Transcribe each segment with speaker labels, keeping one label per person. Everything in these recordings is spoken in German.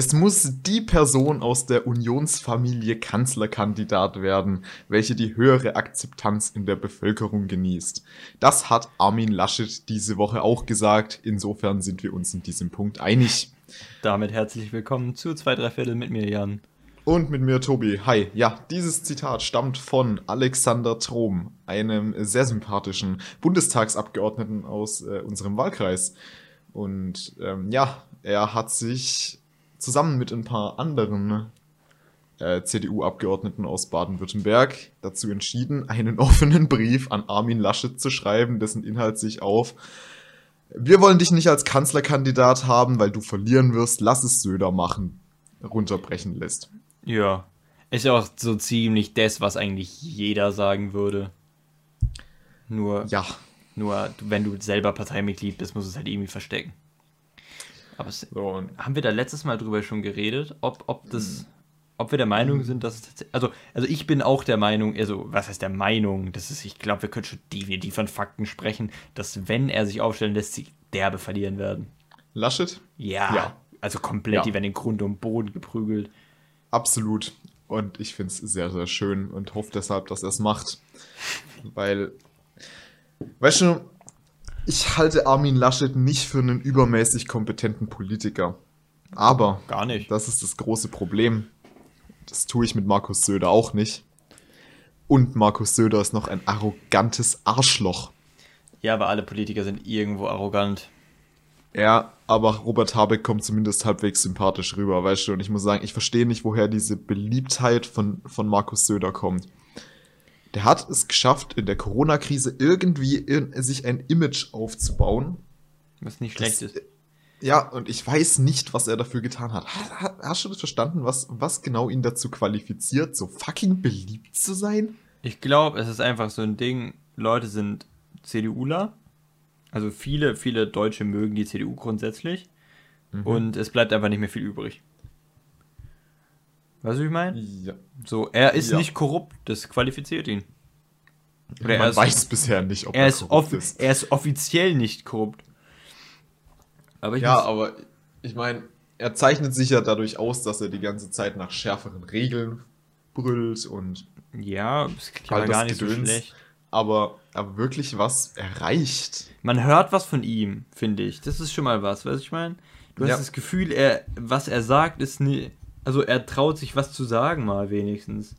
Speaker 1: Es muss die Person aus der Unionsfamilie Kanzlerkandidat werden, welche die höhere Akzeptanz in der Bevölkerung genießt. Das hat Armin Laschet diese Woche auch gesagt. Insofern sind wir uns in diesem Punkt einig.
Speaker 2: Damit herzlich willkommen zu zwei, drei Viertel mit mir, Jan.
Speaker 1: Und mit mir, Tobi. Hi. Ja, dieses Zitat stammt von Alexander Trom, einem sehr sympathischen Bundestagsabgeordneten aus äh, unserem Wahlkreis. Und ähm, ja, er hat sich zusammen mit ein paar anderen äh, CDU-Abgeordneten aus Baden-Württemberg dazu entschieden, einen offenen Brief an Armin Laschet zu schreiben, dessen Inhalt sich auf Wir wollen dich nicht als Kanzlerkandidat haben, weil du verlieren wirst, lass es Söder machen, runterbrechen lässt.
Speaker 2: Ja. Ist ja auch so ziemlich das, was eigentlich jeder sagen würde. Nur,
Speaker 1: Ja,
Speaker 2: nur wenn du selber Parteimitglied bist, musst du es halt irgendwie verstecken. Aber es,
Speaker 1: so
Speaker 2: haben wir da letztes Mal drüber schon geredet, ob, ob das, ob wir der Meinung sind, dass es tatsächlich, also, also ich bin auch der Meinung, also, was heißt der Meinung, das ist, ich glaube, wir können schon definitiv von Fakten sprechen, dass wenn er sich aufstellen lässt, sie derbe verlieren werden.
Speaker 1: Laschet?
Speaker 2: Ja.
Speaker 1: Ja.
Speaker 2: Also komplett,
Speaker 1: Ja.
Speaker 2: die werden in Grund und Boden geprügelt.
Speaker 1: Absolut. Und ich finde es sehr, sehr schön und hoffe deshalb, dass er es macht. Weil, weißt du, ich halte Armin Laschet nicht für einen übermäßig kompetenten Politiker. Aber,
Speaker 2: Gar nicht.
Speaker 1: das ist das große Problem. Das tue ich mit Markus Söder auch nicht. Und Markus Söder ist noch ein arrogantes Arschloch.
Speaker 2: Ja, aber alle Politiker sind irgendwo arrogant.
Speaker 1: Ja, aber Robert Habeck kommt zumindest halbwegs sympathisch rüber, weißt du. Und ich muss sagen, ich verstehe nicht, woher diese Beliebtheit von, von Markus Söder kommt. Der hat es geschafft, in der Corona-Krise irgendwie in, sich ein Image aufzubauen.
Speaker 2: Was nicht
Speaker 1: Das-
Speaker 2: schlecht ist.
Speaker 1: Ja, und ich weiß nicht, was er dafür getan hat. Ha- ha- Hast du das verstanden, was, was genau ihn dazu qualifiziert, so fucking beliebt zu sein?
Speaker 2: Ich glaube, es ist einfach so ein Ding, Leute sind CDUler. Also viele, viele Deutsche mögen die CDU grundsätzlich. Und es bleibt einfach nicht mehr viel übrig. Weißt du, wie ich meine?
Speaker 1: Ja.
Speaker 2: So, er ist
Speaker 1: Ja.
Speaker 2: nicht korrupt, das qualifiziert ihn. Oder
Speaker 1: Man
Speaker 2: er ist,
Speaker 1: weiß bisher nicht, ob
Speaker 2: er, ist
Speaker 1: korrupt
Speaker 2: off er ist offiziell nicht korrupt. Aber
Speaker 1: Ja,
Speaker 2: muss,
Speaker 1: aber ich meine, er zeichnet sich ja dadurch aus, dass er die ganze Zeit nach schärferen Regeln brüllt und
Speaker 2: ja, das klingt aber gar nicht so
Speaker 1: Gedöns.
Speaker 2: schlecht.
Speaker 1: aber, aber wirklich was erreicht.
Speaker 2: Man hört was von ihm, finde ich. Das ist schon mal was, weißt du, ich meine? Du hast
Speaker 1: Ja.
Speaker 2: das Gefühl, er, was er sagt, ist nie. Also er traut sich was zu sagen, mal wenigstens.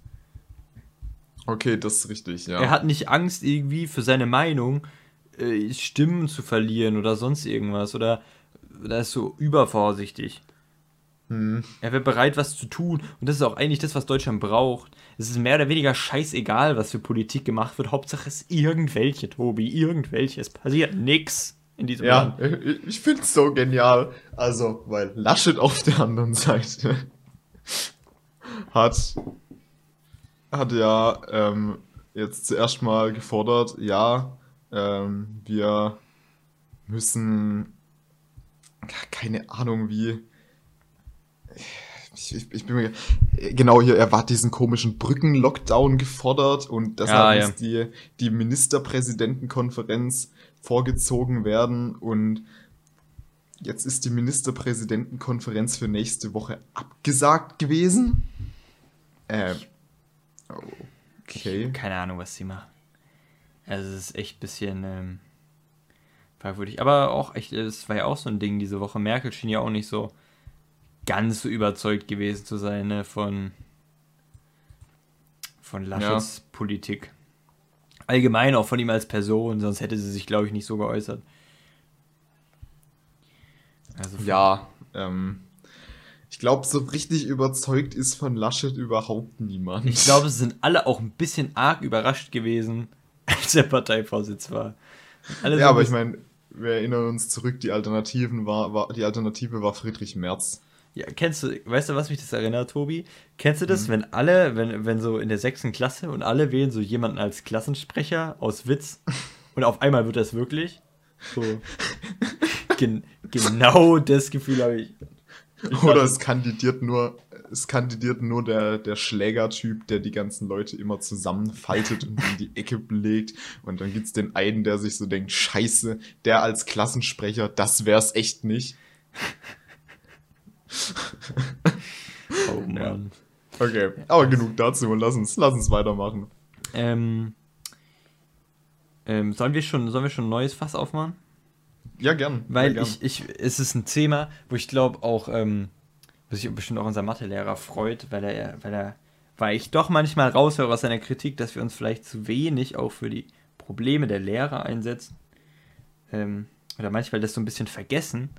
Speaker 1: Okay, das ist richtig, ja.
Speaker 2: Er hat nicht Angst, irgendwie für seine Meinung äh, Stimmen zu verlieren oder sonst irgendwas. Oder er ist so übervorsichtig.
Speaker 1: Hm.
Speaker 2: Er wäre bereit, was zu tun. Und das ist auch eigentlich das, was Deutschland braucht. Es ist mehr oder weniger scheißegal, was für Politik gemacht wird. Hauptsache es ist irgendwelche, Tobi, irgendwelche. Es passiert nix in diesem
Speaker 1: Ja,
Speaker 2: Land.
Speaker 1: ich- ich finde es so genial. Also, weil Laschet auf der anderen Seite hat, hat ja ähm, jetzt zuerst mal gefordert, ja, ähm, wir müssen, keine Ahnung wie, ich, ich, ich bin mir, genau hier, er hat diesen komischen Brücken-Lockdown gefordert und deshalb
Speaker 2: Ja, ja.
Speaker 1: muss die, die Ministerpräsidentenkonferenz vorgezogen werden und jetzt ist die Ministerpräsidentenkonferenz für nächste Woche abgesagt gewesen. Ähm, okay.
Speaker 2: Keine Ahnung, was sie machen. Also es ist echt ein bisschen ähm, fragwürdig. Aber auch echt, es war ja auch so ein Ding diese Woche. Merkel schien ja auch nicht so ganz so überzeugt gewesen zu sein ne, von, von Laschets Politik. Allgemein auch von ihm als Person, sonst hätte sie sich, glaube ich, nicht so geäußert. Also
Speaker 1: Ja, ähm, ich glaube, so richtig überzeugt ist von Laschet überhaupt niemand.
Speaker 2: Ich glaube, es sind alle auch ein bisschen arg überrascht gewesen, als der Parteivorsitz war. Alle
Speaker 1: ja, aber ich meine, wir erinnern uns zurück, die Alternativen war, war, die Alternative war Friedrich Merz.
Speaker 2: Ja, kennst du, weißt du, was mich das erinnert, Tobi? Kennst du
Speaker 1: Mhm.
Speaker 2: das, wenn alle, wenn, wenn so in der sechsten Klasse und alle wählen so jemanden als Klassensprecher aus Witz und auf einmal wird das wirklich? So. Gen genau das Gefühl habe ich.
Speaker 1: Oder es kandidiert nur, es kandidiert nur der, der Schlägertyp, der die ganzen Leute immer zusammenfaltet und in die Ecke legt. Und dann gibt's den einen, der sich so denkt, scheiße, der als Klassensprecher, das wär's echt nicht.
Speaker 2: Oh Mann.
Speaker 1: Okay, aber genug dazu. Lass uns, lass uns weitermachen.
Speaker 2: Ähm, ähm, sollen wir schon, sollen wir schon ein neues Fass aufmachen?
Speaker 1: Ja, gern.
Speaker 2: Weil
Speaker 1: ja, gern.
Speaker 2: ich, ich, es ist ein Thema, wo ich glaube auch, ähm, was sich bestimmt auch unser Mathelehrer freut, weil er, weil er, weil ich doch manchmal raushöre aus seiner Kritik, dass wir uns vielleicht zu wenig auch für die Probleme der Lehrer einsetzen. Ähm, oder manchmal das so ein bisschen vergessen,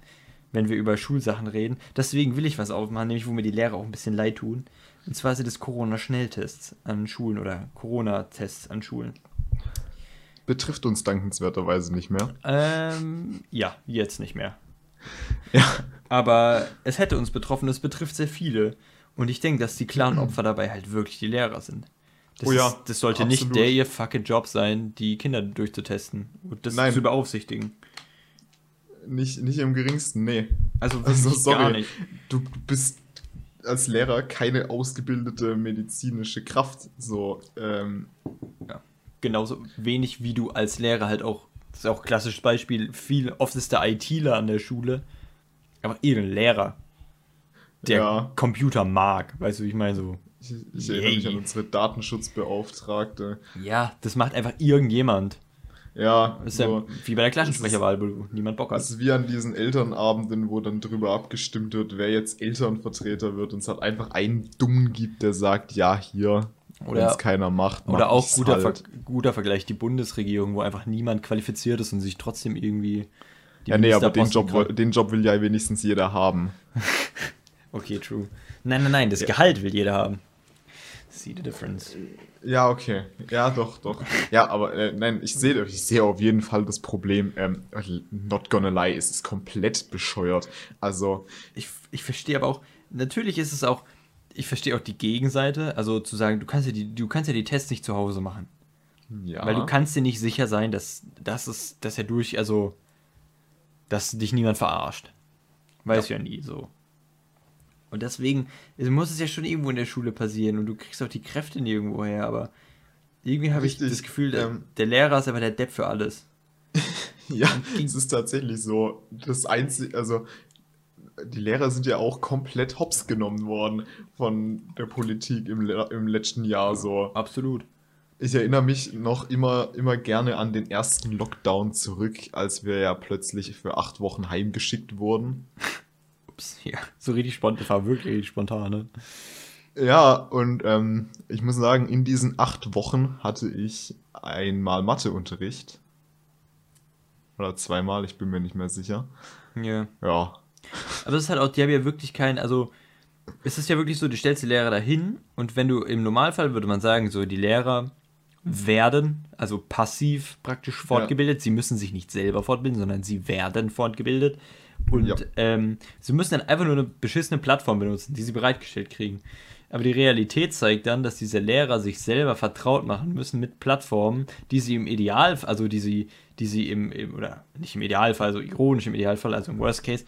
Speaker 2: wenn wir über Schulsachen reden. Deswegen will ich was aufmachen, nämlich wo mir die Lehrer auch ein bisschen leid tun. Und zwar sind es Corona-Schnelltests an Schulen oder Corona-Tests an Schulen.
Speaker 1: Betrifft uns dankenswerterweise nicht mehr.
Speaker 2: Ähm, ja, jetzt nicht mehr.
Speaker 1: Ja.
Speaker 2: Aber es hätte uns betroffen, es betrifft sehr viele. Und ich denke, dass die klaren Opfer dabei halt wirklich die Lehrer sind. Das,
Speaker 1: Oh ja,
Speaker 2: ist, das sollte
Speaker 1: absolut.
Speaker 2: nicht der ihr fucking Job sein, die Kinder durchzutesten und das
Speaker 1: Nein.
Speaker 2: zu beaufsichtigen.
Speaker 1: Nicht, nicht im geringsten, nee.
Speaker 2: Also,
Speaker 1: Also, sorry.
Speaker 2: gar nicht.
Speaker 1: Du bist als Lehrer keine ausgebildete medizinische Kraft. So, ähm,
Speaker 2: Genauso wenig wie du als Lehrer halt auch, das ist auch ein klassisches Beispiel, viel, oft ist der ITler an der Schule, aber irgendein Lehrer, der
Speaker 1: Ja.
Speaker 2: Computer mag, weißt du, wie ich meine so.
Speaker 1: ich, ich erinnere mich an unsere Datenschutzbeauftragte.
Speaker 2: Ja, das macht einfach irgendjemand.
Speaker 1: Ja,
Speaker 2: Das ist
Speaker 1: so.
Speaker 2: ja wie bei der Klassensprecherwahl, wo niemand Bock
Speaker 1: Das
Speaker 2: hat.
Speaker 1: ist wie an diesen Elternabenden, wo dann drüber abgestimmt wird, wer jetzt Elternvertreter wird und es halt einfach einen Dummen gibt, der sagt, ja, hier,
Speaker 2: Oder-
Speaker 1: es keiner macht. mach
Speaker 2: Oder auch guter,
Speaker 1: halt.
Speaker 2: Ver guter Vergleich, die Bundesregierung, wo einfach niemand qualifiziert ist und sich trotzdem irgendwie.
Speaker 1: Ja, nee, aber den Job, den Job will ja wenigstens jeder haben.
Speaker 2: Okay, true. Nein, nein, nein, das Gehalt will jeder haben. See the difference.
Speaker 1: Ja, okay. Ja, doch, doch. Ja, aber äh, nein, ich sehe ich sehe auf jeden Fall das Problem. Ähm, not gonna lie, es ist komplett bescheuert. Also,
Speaker 2: Ich, ich verstehe aber auch, natürlich ist es auch, ich verstehe auch die Gegenseite, also zu sagen, du kannst ja die, du kannst ja die Tests nicht zu Hause machen.
Speaker 1: ja.
Speaker 2: Weil du kannst dir nicht sicher sein, dass, dass es, dass er durch, also, dass dich niemand verarscht. Weiß ja, nie so. Und deswegen es muss es ja schon irgendwo in der Schule passieren und du kriegst auch die Kräfte nirgendwo her, aber irgendwie habe ich das Gefühl, der,
Speaker 1: ähm,
Speaker 2: der Lehrer ist aber der Depp für alles.
Speaker 1: Ja, es ist tatsächlich so. Das einzige, also die Lehrer sind ja auch komplett hops genommen worden von der Politik im, le- im letzten Jahr so.
Speaker 2: Absolut.
Speaker 1: Ich erinnere mich noch immer, immer gerne an den ersten Lockdown zurück, als wir ja plötzlich für acht Wochen heimgeschickt wurden.
Speaker 2: Ups, ja, so richtig spontan, war wirklich spontan, ne?
Speaker 1: Ja, und ähm, ich muss sagen, in diesen acht Wochen hatte ich einmal Matheunterricht. Oder zweimal, ich bin mir nicht mehr sicher.
Speaker 2: Ja.
Speaker 1: Ja.
Speaker 2: Aber es ist halt auch, die haben ja wirklich kein, also es ist ja wirklich so, du stellst die Lehrer dahin und wenn du im Normalfall würde man sagen, so die Lehrer werden, also passiv praktisch fortgebildet, sie müssen sich nicht selber fortbilden, sondern sie werden fortgebildet und
Speaker 1: Ja.
Speaker 2: ähm, sie müssen dann einfach nur eine beschissene Plattform benutzen, die sie bereitgestellt kriegen. Aber die Realität zeigt dann, dass diese Lehrer sich selber vertraut machen müssen mit Plattformen, die sie im Ideal, also die sie, die sie im, im oder nicht im Idealfall, also ironisch im Idealfall, also im Worst Case,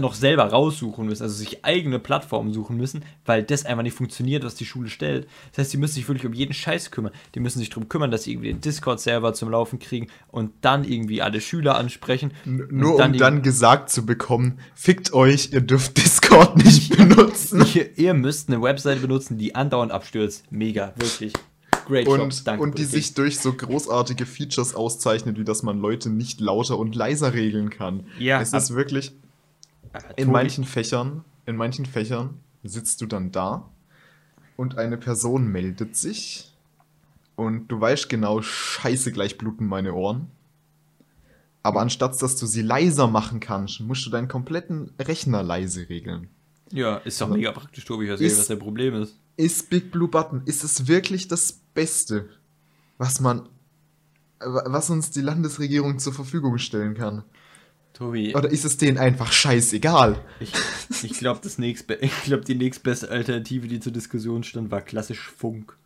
Speaker 2: noch selber raussuchen müssen, also sich eigene Plattformen suchen müssen, weil das einfach nicht funktioniert, was die Schule stellt. Das heißt, sie müssen sich wirklich um jeden Scheiß kümmern. Die müssen sich darum kümmern, dass sie irgendwie den Discord-Server zum Laufen kriegen und dann irgendwie alle Schüler ansprechen.
Speaker 1: N nur um
Speaker 2: irgendwie-
Speaker 1: dann gesagt zu bekommen, fickt euch, ihr dürft Discord nicht benutzen.
Speaker 2: Ihr, ihr müsst eine Webseite benutzen, die andauernd abstürzt. Mega, wirklich. Great
Speaker 1: Und,
Speaker 2: Job, danke.
Speaker 1: und die sich durch so großartige Features auszeichnet, wie dass man Leute nicht lauter und leiser regeln kann.
Speaker 2: Ja,
Speaker 1: es ist wirklich,
Speaker 2: Aber
Speaker 1: in manchen Fächern, in manchen Fächern sitzt du dann da und eine Person meldet sich und du weißt genau, scheiße, gleich bluten meine Ohren. Aber anstatt dass du sie leiser machen kannst, musst du deinen kompletten Rechner leise regeln.
Speaker 2: Ja, ist doch
Speaker 1: Also,
Speaker 2: mega praktisch, Tobi. Ich weiß nicht, was dein Problem ist.
Speaker 1: Ist Big Blue Button, ist es wirklich das Beste, was man, was uns die Landesregierung zur Verfügung stellen kann?
Speaker 2: Tobi,
Speaker 1: Oder ist es denen einfach scheißegal?
Speaker 2: ich, ich glaube, glaub, die nächstbeste Alternative, die zur Diskussion stand, war klassisch Funk.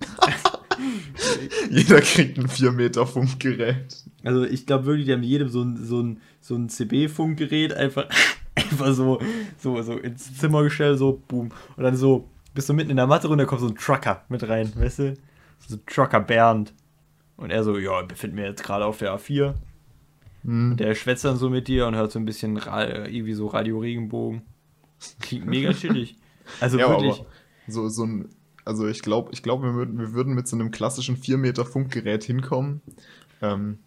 Speaker 1: Jeder kriegt ein 4 Meter Funkgerät.
Speaker 2: Also ich glaube wirklich, die haben jedem so ein, so ein, so ein CB-Funkgerät einfach, einfach so, so, so ins Zimmer gestellt, so boom. Und dann so, bist du mitten in der Matte und da kommt so ein Trucker mit rein, weißt du? So Trucker Bernd. Und er so, ja, ich befinde mich jetzt gerade auf der A4.
Speaker 1: Hm.
Speaker 2: Und der schwätzt dann so mit dir und hört so ein bisschen irgendwie so Radio Regenbogen. Klingt mega chillig. Also
Speaker 1: Ja,
Speaker 2: wirklich.
Speaker 1: so, so ein, also ich glaube, ich glaube, wir würden, wir würden mit so einem klassischen 4 Meter Funkgerät hinkommen. Ähm,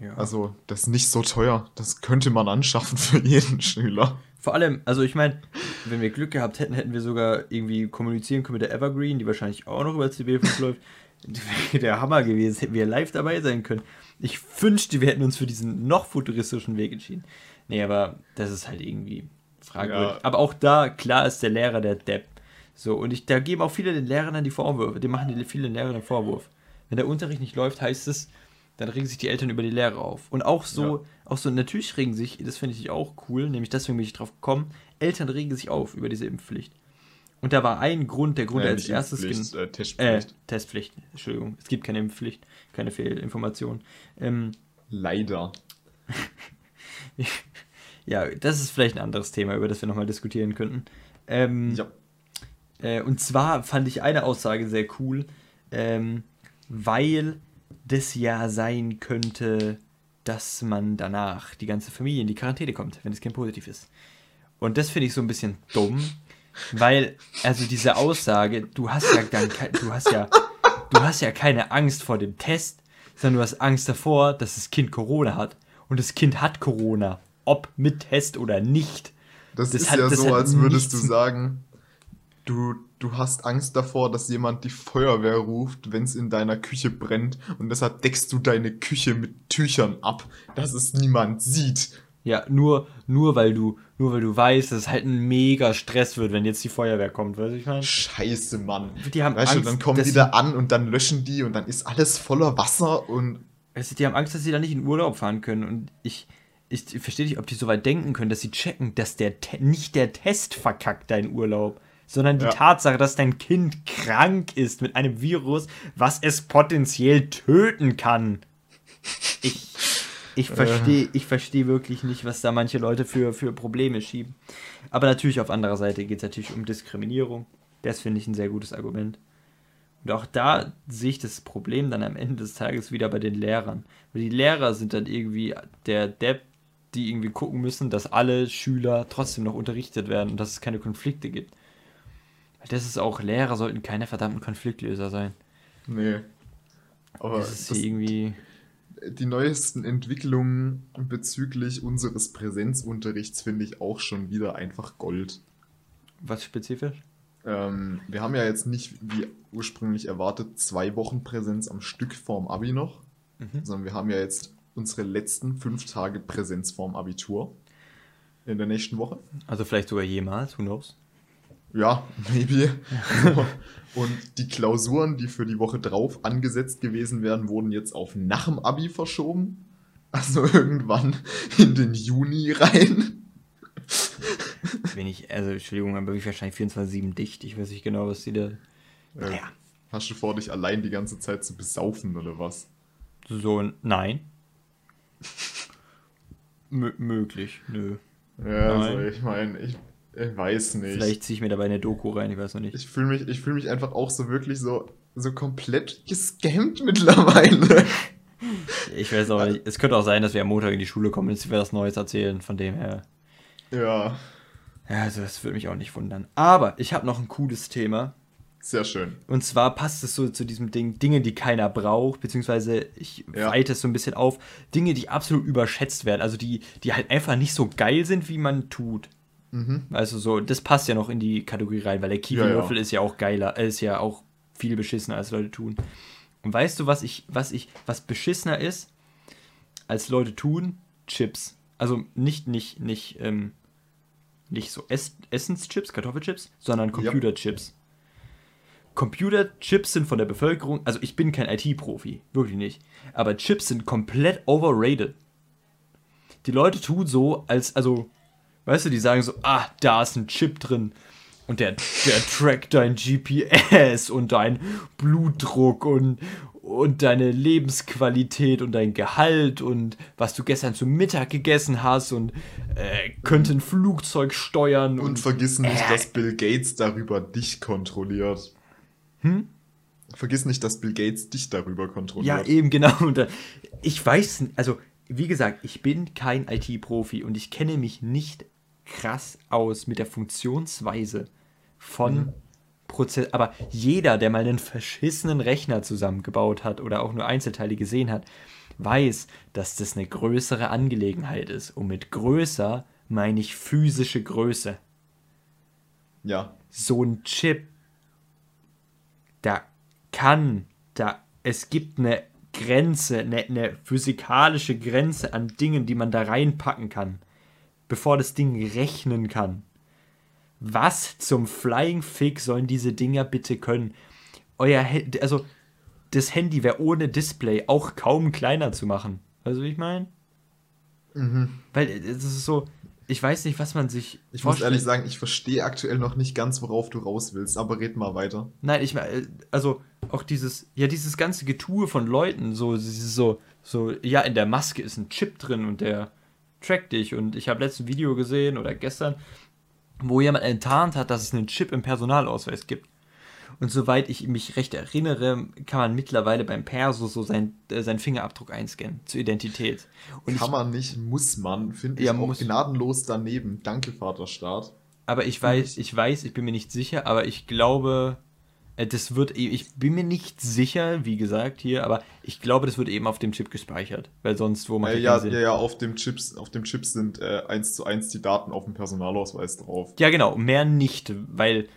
Speaker 2: Ja.
Speaker 1: also, das ist nicht so teuer. Das könnte man anschaffen für jeden Schüler.
Speaker 2: Vor allem, also ich meine, wenn wir Glück gehabt hätten, hätten wir sogar irgendwie kommunizieren können mit der Evergreen, die wahrscheinlich auch noch über CB5 läuft. Der Hammer gewesen, hätten wir live dabei sein können. Ich wünschte, wir hätten uns für diesen noch futuristischen Weg entschieden. Nee, aber das ist halt irgendwie fragwürdig.
Speaker 1: Ja.
Speaker 2: Aber auch da, klar ist der Lehrer der Depp. So, und ich, da geben auch viele den Lehrern dann die Vorwürfe. Die machen die, viele den Lehrern den Vorwurf. Wenn der Unterricht nicht läuft, heißt es, dann regen sich die Eltern über die Lehrer auf. Und auch so, auch so, natürlich regen sich, das finde ich auch cool, nämlich deswegen bin ich drauf gekommen, Eltern regen sich auf über diese Impfpflicht. Und da war ein Grund, der Grund,
Speaker 1: Äh,
Speaker 2: als erstes
Speaker 1: äh,
Speaker 2: äh,
Speaker 1: Testpflicht.
Speaker 2: Testpflicht, Entschuldigung. Es gibt keine Impfpflicht, keine Fehlinformation. Ähm,
Speaker 1: Leider.
Speaker 2: ja, das ist vielleicht ein anderes Thema, über das wir nochmal diskutieren könnten. Ähm,
Speaker 1: Ja.
Speaker 2: Äh, und zwar fand ich eine Aussage sehr cool, ähm, weil das ja sein könnte, dass man danach die ganze Familie in die Quarantäne kommt, wenn das Kind positiv ist. Und das finde ich so ein bisschen dumm, weil, also diese Aussage, du hast ja kein, du hast ja, du hast ja keine Angst vor dem Test, sondern du hast Angst davor, dass das Kind Corona hat. Und das Kind hat Corona, ob mit Test oder nicht.
Speaker 1: Das,
Speaker 2: Das
Speaker 1: ist
Speaker 2: hat-
Speaker 1: ja so, als würdest du sagen, du, du hast Angst davor, dass jemand die Feuerwehr ruft, wenn es in deiner Küche brennt und deshalb deckst du deine Küche mit Tüchern ab, dass es niemand sieht.
Speaker 2: Ja, nur, nur weil du, nur weil du weißt, dass es halt ein mega Stress wird, wenn jetzt die Feuerwehr kommt, weißt du, ich meine?
Speaker 1: Scheiße, Mann.
Speaker 2: Die haben
Speaker 1: weißt
Speaker 2: Angst,
Speaker 1: du, dann kommen die
Speaker 2: sie-
Speaker 1: da an und dann löschen die und dann ist alles voller Wasser und
Speaker 2: Weißt du, die haben Angst, dass sie da nicht in Urlaub fahren können. Und ich, ich, ich verstehe nicht, ob die so weit denken können, dass sie checken, dass der nicht der Test verkackt deinen Urlaub, sondern die
Speaker 1: Ja.
Speaker 2: Tatsache, dass dein Kind krank ist mit einem Virus, was es potenziell töten kann. Ich, ich verstehe ich verstehe wirklich nicht, was da manche Leute für, für Probleme schieben. Aber natürlich auf anderer Seite geht es natürlich um Diskriminierung. Das finde ich ein sehr gutes Argument. Und auch da sehe ich das Problem dann am Ende des Tages wieder bei den Lehrern. Weil die Lehrer sind dann irgendwie der Depp, die irgendwie gucken müssen, dass alle Schüler trotzdem noch unterrichtet werden und dass es keine Konflikte gibt. Das ist auch, Lehrer sollten keine verdammten Konfliktlöser sein.
Speaker 1: nee. Aber
Speaker 2: Das ist
Speaker 1: das,
Speaker 2: irgendwie.
Speaker 1: die neuesten Entwicklungen bezüglich unseres Präsenzunterrichts finde ich auch schon wieder einfach Gold.
Speaker 2: Was spezifisch?
Speaker 1: Ähm, wir haben ja jetzt nicht, wie ursprünglich erwartet, zwei Wochen Präsenz am Stück vorm Abi noch,
Speaker 2: Mhm.
Speaker 1: sondern wir haben ja jetzt unsere letzten fünf Tage Präsenz vorm Abitur in der nächsten Woche.
Speaker 2: Also vielleicht sogar jemals, who knows?
Speaker 1: Ja, maybe. Und die Klausuren, die für die Woche drauf angesetzt gewesen wären, wurden jetzt auf nach dem Abi verschoben. Also irgendwann in den Juni rein.
Speaker 2: Wenn ich, also Entschuldigung, aber bin ich wahrscheinlich 24-7 dicht. Ich weiß nicht genau, was die da.
Speaker 1: Äh,
Speaker 2: Naja.
Speaker 1: Hast du vor, dich allein die ganze Zeit zu besaufen oder was?
Speaker 2: So, nein. Mö möglich, nö.
Speaker 1: Ja, also
Speaker 2: Nein.
Speaker 1: ich meine, ich, ich weiß nicht.
Speaker 2: Vielleicht ziehe ich mir dabei eine Doku rein, ich weiß noch nicht.
Speaker 1: Ich fühle mich, ich fühl mich einfach auch so wirklich so, so komplett gescammt mittlerweile.
Speaker 2: Ich weiß auch nicht. Es könnte auch sein, dass wir am Montag in die Schule kommen und jetzt wir was Neues erzählen. Von dem her.
Speaker 1: Ja,
Speaker 2: Ja, also das würde mich auch nicht wundern. Aber ich habe noch ein cooles Thema.
Speaker 1: sehr schön.
Speaker 2: Und zwar passt es so zu diesem Ding, Dinge, die keiner braucht, beziehungsweise ich
Speaker 1: Ja.
Speaker 2: weite es so ein bisschen auf, Dinge, die absolut überschätzt werden, also die, die halt einfach nicht so geil sind, wie man tut.
Speaker 1: Mhm.
Speaker 2: Also so, das passt ja noch in die Kategorie rein, weil der Kiwi-Würfel
Speaker 1: Ja, ja.
Speaker 2: ist ja auch geiler, äh, ist ja auch viel beschissener, als Leute tun. Und weißt du, was ich, was ich, was beschissener ist, als Leute tun? Chips. Also nicht, nicht, nicht, ähm, nicht so Ess Essenschips, Kartoffelchips, sondern Computerchips. Computerchips sind von der Bevölkerung, also ich bin kein IT-Profi, wirklich nicht, aber Chips sind komplett overrated. Die Leute tun so, als, also, weißt du, die sagen so, ah, da ist ein Chip drin und der, der trackt dein GPS und dein Blutdruck und, und deine Lebensqualität und dein Gehalt und was du gestern zu Mittag gegessen hast und äh, könnte ein Flugzeug steuern
Speaker 1: Und vergiss nicht, dass Bill Gates darüber dich kontrolliert.
Speaker 2: Hm?
Speaker 1: Vergiss nicht, dass Bill Gates dich darüber
Speaker 2: Ja,
Speaker 1: kontrolliert.
Speaker 2: eben, genau. Und, äh, ich weiß, also, wie gesagt, ich bin kein IT-Profi und ich kenne mich nicht krass aus mit der Funktionsweise von mhm. Prozess. Aber jeder, der mal einen verschissenen Rechner zusammengebaut hat oder auch nur Einzelteile gesehen hat, weiß, dass das eine größere Angelegenheit ist. Und mit größer meine ich physische Größe.
Speaker 1: Ja.
Speaker 2: So ein Chip, da kann, da, es gibt eine Grenze, eine, eine physikalische Grenze an Dingen, die man da reinpacken kann, bevor das Ding rechnen kann. Was zum Flying Fig sollen diese Dinger bitte können? Euer, Handy, also das Handy wäre ohne Display auch kaum kleiner zu machen. Also wie ich meine? Mhm. Weil es ist so, ich weiß nicht, was man sich.
Speaker 1: Ich muss ehrlich sagen, ich verstehe aktuell noch nicht ganz, worauf du raus willst, aber red mal weiter.
Speaker 2: Nein, ich meine, also auch dieses, ja, dieses ganze Getue von Leuten, so, so, so, ja, in der Maske ist ein Chip drin und der trackt dich. Und ich habe letztes Video gesehen oder gestern, wo jemand enttarnt hat, dass es einen Chip im Personalausweis gibt. Und soweit ich mich recht erinnere, kann man mittlerweile beim Perso so sein, äh, seinen Fingerabdruck einscannen zur Identität.
Speaker 1: Und kann ich, man nicht, muss man, finde ich ja, auch muss, gnadenlos daneben. Danke, Vaterstaat.
Speaker 2: Aber ich weiß, ich weiß, ich bin mir nicht sicher, aber ich glaube, das wird, e, ich bin mir nicht sicher, wie gesagt hier, aber ich glaube, das wird eben auf dem Chip gespeichert, weil sonst wo man
Speaker 1: äh, ja, ja, ja, auf dem Chips, auf dem Chip sind äh, eins zu eins die Daten auf dem Personalausweis drauf.
Speaker 2: Ja, genau, mehr nicht, weil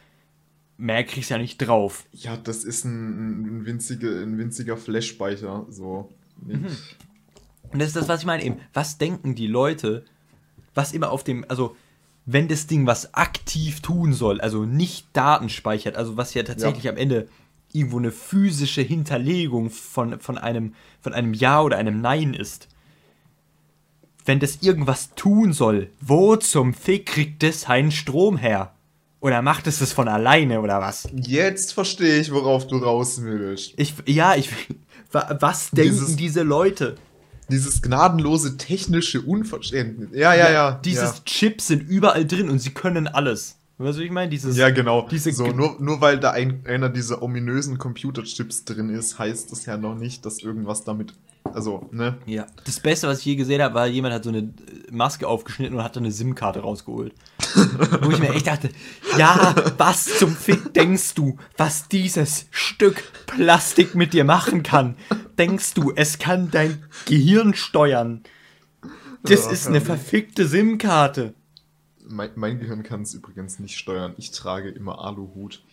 Speaker 2: mehr kriegst du ja nicht drauf.
Speaker 1: Ja, das ist ein, ein, winzige, ein winziger Flash-Speicher, so. Mhm.
Speaker 2: Und das ist das, was ich meine eben. Was denken die Leute, was immer auf dem, also wenn das Ding was aktiv tun soll, also nicht Daten speichert, also was ja tatsächlich ja. am Ende irgendwo eine physische Hinterlegung von, von, einem, von einem Ja oder einem Nein ist. Wenn das irgendwas tun soll, wo zum Fick kriegt das einen Strom her? Oder macht es das von alleine oder was?
Speaker 1: Jetzt verstehe ich, worauf du raus willst.
Speaker 2: Ich, ja, ich. Was denken Dieses, diese Leute?
Speaker 1: Dieses gnadenlose technische Unverständnis. Ja, ja, ja. ja
Speaker 2: dieses
Speaker 1: ja.
Speaker 2: Chips sind überall drin und sie können alles. Weißt du, ich meine? Dieses,
Speaker 1: ja, genau. Diese so, nur, nur weil da ein, einer dieser ominösen Computerchips drin ist, heißt das ja noch nicht, dass irgendwas damit. Also, ne?
Speaker 2: Ja. Das Beste, was ich je gesehen habe, war, jemand hat so eine Maske aufgeschnitten und hat dann eine SIM-Karte rausgeholt. Wo ich mir echt dachte, ja, was zum Fick denkst du, was dieses Stück Plastik mit dir machen kann? Denkst du, es kann dein Gehirn steuern? Das ja, ist eine verfickte SIM-Karte.
Speaker 1: Mein, mein, Gehirn kann es übrigens nicht steuern. Ich trage immer Aluhut.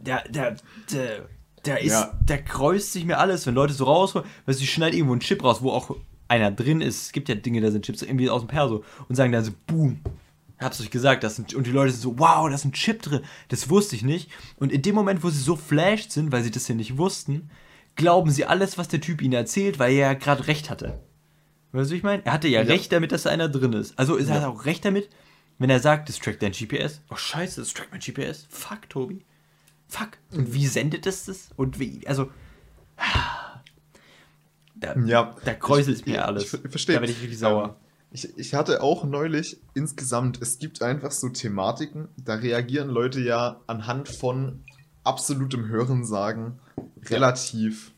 Speaker 2: der, der, der, der ist, ja. der kreuzt sich mir alles, wenn Leute so rausholen, weil sie schneiden irgendwo einen Chip raus, wo auch einer drin ist. Es gibt ja Dinge, da sind Chips irgendwie aus dem Perso und sagen dann so, boom, hab's euch gesagt, das sind, und die Leute sind so, wow, da ist ein Chip drin. Das wusste ich nicht. Und in dem Moment, wo sie so flashed sind, weil sie das ja nicht wussten, glauben sie alles, was der Typ ihnen erzählt, weil er ja gerade recht hatte. Weißt du, ich meine? Er hatte ja, ja, recht damit, dass da einer drin ist. Also ist ja. er auch recht damit, wenn er sagt, das trackt dein GPS. Oh scheiße, das trackt mein GPS. Fuck, Tobi. Fuck. Und wie sendet es das? Und wie, also. Da, ja, da kräuselt es mir alles.
Speaker 1: Ich, ich verstehe. Da
Speaker 2: werde ich richtig sauer. Ähm,
Speaker 1: ich, ich hatte auch neulich insgesamt, es gibt einfach so Thematiken, da reagieren Leute ja anhand von absolutem Hörensagen relativ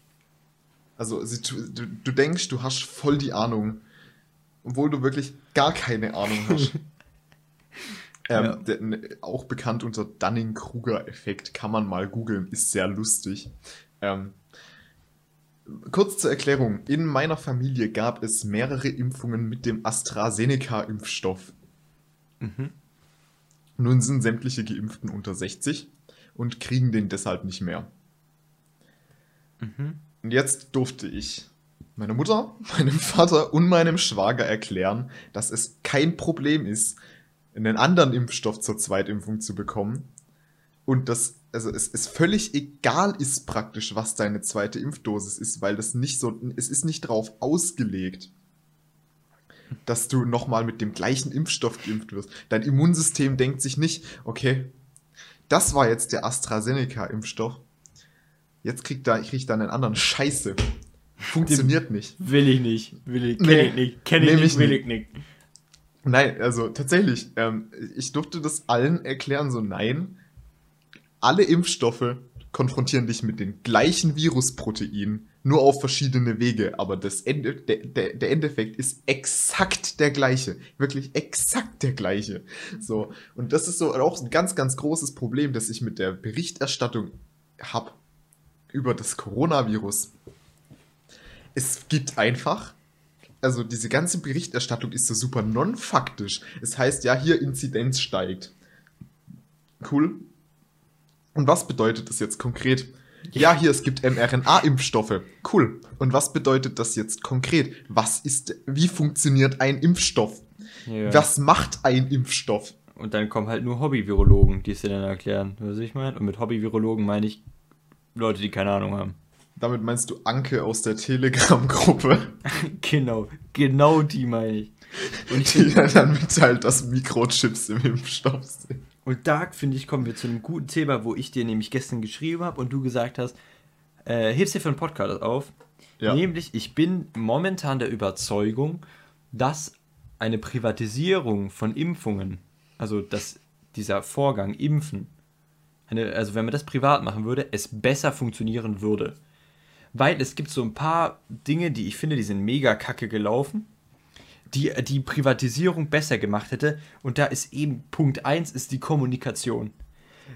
Speaker 1: also du, du denkst, du hast voll die Ahnung, obwohl du wirklich gar keine Ahnung hast. ähm, ja. der, ne, auch bekannt unter Dunning-Kruger-Effekt, kann man mal googeln, ist sehr lustig. Ähm, kurz zur Erklärung. In meiner Familie gab es mehrere Impfungen mit dem AstraZeneca-Impfstoff. Mhm. Nun sind sämtliche Geimpften unter 60 und kriegen den deshalb nicht mehr. Mhm. Und jetzt durfte ich meiner Mutter, meinem Vater und meinem Schwager erklären, dass es kein Problem ist, einen anderen Impfstoff zur Zweitimpfung zu bekommen. Und dass also es ist völlig egal ist praktisch, was deine zweite Impfdosis ist, weil das nicht so, es ist nicht darauf ausgelegt, dass du nochmal mit dem gleichen Impfstoff geimpft wirst. Dein Immunsystem denkt sich nicht, okay, das war jetzt der AstraZeneca-Impfstoff, Jetzt kriegt da, ich krieg da einen anderen Scheiße. Funktioniert nicht.
Speaker 2: Will ich nicht. Will ich, kenn nee, ich nicht. Kenn ich nicht, will ich nicht.
Speaker 1: Nein, also tatsächlich, ähm, ich durfte das allen erklären, so nein. Alle Impfstoffe konfrontieren dich mit den gleichen Virusproteinen nur auf verschiedene Wege, aber das Ende, der, der, der Endeffekt ist exakt der gleiche. Wirklich exakt der gleiche. So. Und das ist so auch ein ganz, ganz großes Problem, das ich mit der Berichterstattung habe über das Coronavirus. Es gibt einfach, also diese ganze Berichterstattung ist so super non-faktisch. Es heißt ja, hier Inzidenz steigt. Cool. Und was bedeutet das jetzt konkret? Ja, hier, es gibt mRNA-Impfstoffe. Cool. Und was bedeutet das jetzt konkret? Was ist, wie funktioniert ein Impfstoff? Ja. Was macht ein Impfstoff?
Speaker 2: Und dann kommen halt nur Hobby-Virologen, die es dir dann erklären. Was ich meine? Und mit Hobby-Virologen meine ich Leute, die keine Ahnung haben.
Speaker 1: Damit meinst du Anke aus der Telegram-Gruppe?
Speaker 2: genau, genau die meine ich.
Speaker 1: Und die dann mitteilt, dass Mikrochips im Impfstoff sind.
Speaker 2: Und da, finde ich, kommen wir zu einem guten Thema, wo ich dir nämlich gestern geschrieben habe und du gesagt hast, äh, hebst dir für einen Podcast auf. Ja. Nämlich, ich bin momentan der Überzeugung, dass eine Privatisierung von Impfungen, also dass dieser Vorgang Impfen, eine, also wenn man das privat machen würde, es besser funktionieren würde. Weil es gibt so ein paar Dinge, die ich finde, die sind mega kacke gelaufen die die Privatisierung besser gemacht hätte. Und da ist eben Punkt 1 ist die Kommunikation.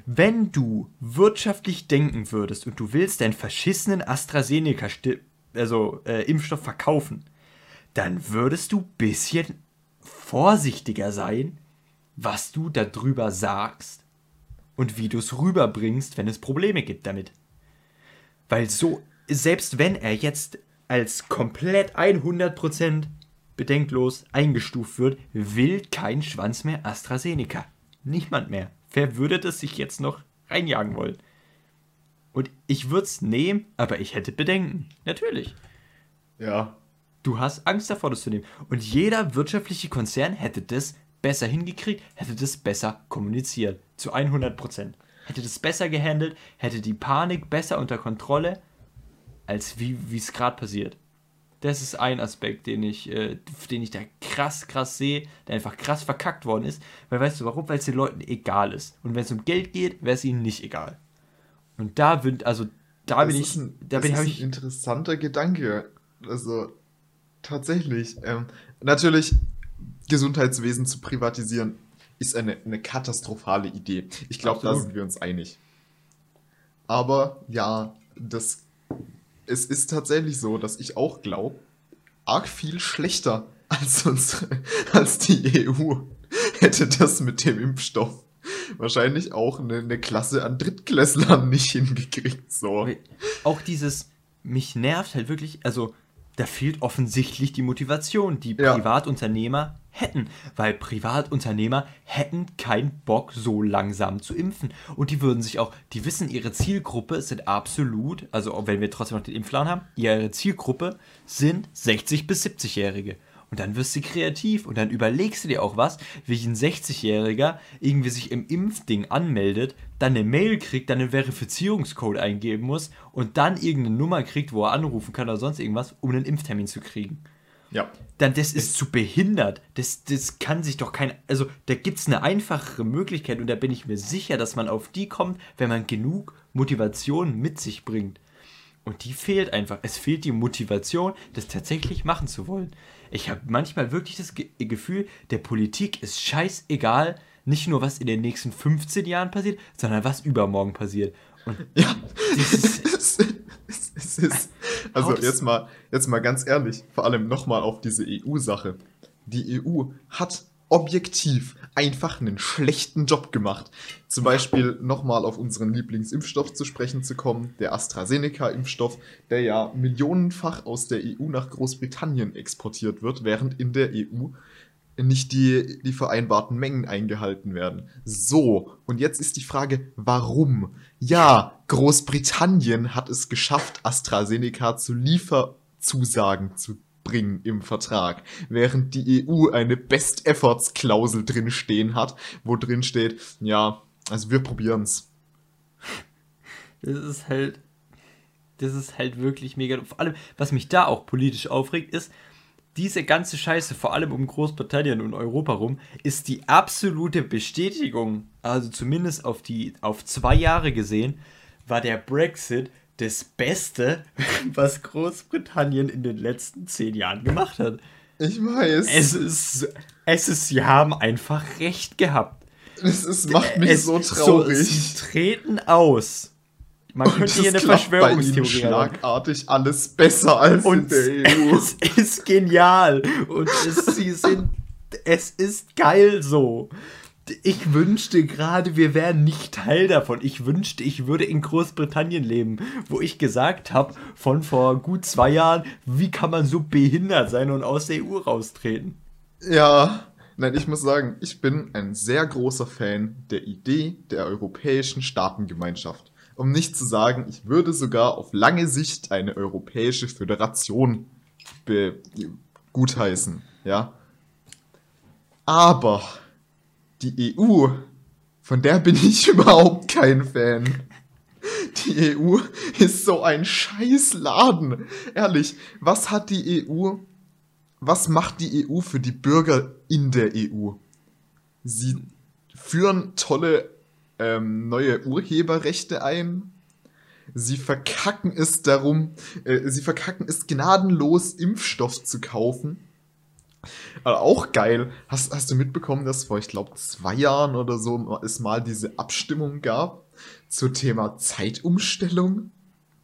Speaker 2: Wenn du wirtschaftlich denken würdest und du willst deinen verschissenen AstraZeneca also äh, Impfstoff verkaufen, dann würdest du ein bisschen vorsichtiger sein, was du darüber sagst und wie du es rüberbringst, wenn es Probleme gibt damit. Weil so, selbst wenn er jetzt als komplett 100% bedenklos eingestuft wird, will kein Schwanz mehr AstraZeneca. Niemand mehr. Wer würde das sich jetzt noch reinjagen wollen? Und ich würde es nehmen, aber ich hätte Bedenken. Natürlich.
Speaker 1: Ja.
Speaker 2: Du hast Angst davor, das zu nehmen. Und jeder wirtschaftliche Konzern hätte das besser hingekriegt, hätte das besser kommuniziert. Zu 100 Prozent. Hätte das besser gehandelt, hätte die Panik besser unter Kontrolle, als wie es gerade passiert. Das ist ein Aspekt, den ich, äh, den ich da krass, krass sehe, der einfach krass verkackt worden ist. Weil weißt du warum? Weil es den Leuten egal ist. Und wenn es um Geld geht, wäre es ihnen nicht egal. Und da wird, also da das bin ich,
Speaker 1: ein,
Speaker 2: da bin
Speaker 1: ich. Das ist ein interessanter Gedanke. Also tatsächlich. Ähm, natürlich, Gesundheitswesen zu privatisieren, ist eine, eine katastrophale Idee. Ich glaube, da sind wir uns einig. Aber ja, das es ist tatsächlich so, dass ich auch glaube, arg viel schlechter als, uns, als die EU hätte das mit dem Impfstoff wahrscheinlich auch eine, eine Klasse an Drittklässlern nicht hingekriegt. So.
Speaker 2: Auch dieses, mich nervt halt wirklich, also da fehlt offensichtlich die Motivation, die ja. Privatunternehmer hätten, weil Privatunternehmer hätten keinen Bock, so langsam zu impfen. Und die würden sich auch, die wissen, ihre Zielgruppe sind absolut, also wenn wir trotzdem noch den Impfplan haben, ihre Zielgruppe sind 60- bis 70-Jährige. Und dann wirst du kreativ und dann überlegst du dir auch was, wie ein 60-Jähriger irgendwie sich im Impfding anmeldet, dann eine Mail kriegt, dann einen Verifizierungscode eingeben muss und dann irgendeine Nummer kriegt, wo er anrufen kann oder sonst irgendwas, um einen Impftermin zu kriegen.
Speaker 1: Ja.
Speaker 2: Dann das ist zu behindert. Das, das kann sich doch kein. Also, da gibt es eine einfachere Möglichkeit und da bin ich mir sicher, dass man auf die kommt, wenn man genug Motivation mit sich bringt. Und die fehlt einfach. Es fehlt die Motivation, das tatsächlich machen zu wollen. Ich habe manchmal wirklich das Ge Gefühl, der Politik ist scheißegal, nicht nur was in den nächsten 15 Jahren passiert, sondern was übermorgen passiert. Und
Speaker 1: ja, es, es ist, also jetzt mal, jetzt mal ganz ehrlich, vor allem nochmal auf diese EU-Sache. Die EU hat objektiv einfach einen schlechten Job gemacht. Zum Beispiel nochmal auf unseren Lieblingsimpfstoff zu sprechen zu kommen, der AstraZeneca-Impfstoff, der ja millionenfach aus der EU nach Großbritannien exportiert wird, während in der EU nicht die, die vereinbarten Mengen eingehalten werden. So, und jetzt ist die Frage, warum? Ja, Großbritannien hat es geschafft, AstraZeneca zu Lieferzusagen zu bringen im Vertrag, während die EU eine Best Efforts Klausel drin stehen hat, wo drin steht, ja, also wir probieren's.
Speaker 2: Das ist halt das ist halt wirklich mega. Vor allem, was mich da auch politisch aufregt, ist, diese ganze Scheiße, vor allem um Großbritannien und Europa rum, ist die absolute Bestätigung, also zumindest auf die auf zwei Jahre gesehen, war der Brexit das Beste, was Großbritannien in den letzten zehn Jahren gemacht hat.
Speaker 1: Ich weiß.
Speaker 2: Es ist, es ist, sie haben einfach recht gehabt.
Speaker 1: Es ist, macht mich es, so traurig. So, sie
Speaker 2: treten aus. Man Und könnte hier eine Verschwörungstheorie
Speaker 1: schlagartig alles besser als
Speaker 2: Und in der EU. Es ist genial. Und es, sie sind, es ist geil so ich wünschte gerade, wir wären nicht Teil davon. Ich wünschte, ich würde in Großbritannien leben, wo ich gesagt habe, von vor gut zwei Jahren, wie kann man so behindert sein und aus der EU raustreten?
Speaker 1: Ja, nein, ich muss sagen, ich bin ein sehr großer Fan der Idee der europäischen Staatengemeinschaft. Um nicht zu sagen, ich würde sogar auf lange Sicht eine europäische Föderation gutheißen, ja. Aber die EU, von der bin ich überhaupt kein Fan. Die EU ist so ein Scheißladen. Ehrlich, was hat die EU, was macht die EU für die Bürger in der EU? Sie führen tolle ähm, neue Urheberrechte ein. Sie verkacken es darum, äh, sie verkacken es gnadenlos, Impfstoff zu kaufen. Aber auch geil. Hast, hast du mitbekommen, dass vor, ich glaube, zwei Jahren oder so es mal diese Abstimmung gab zum Thema Zeitumstellung?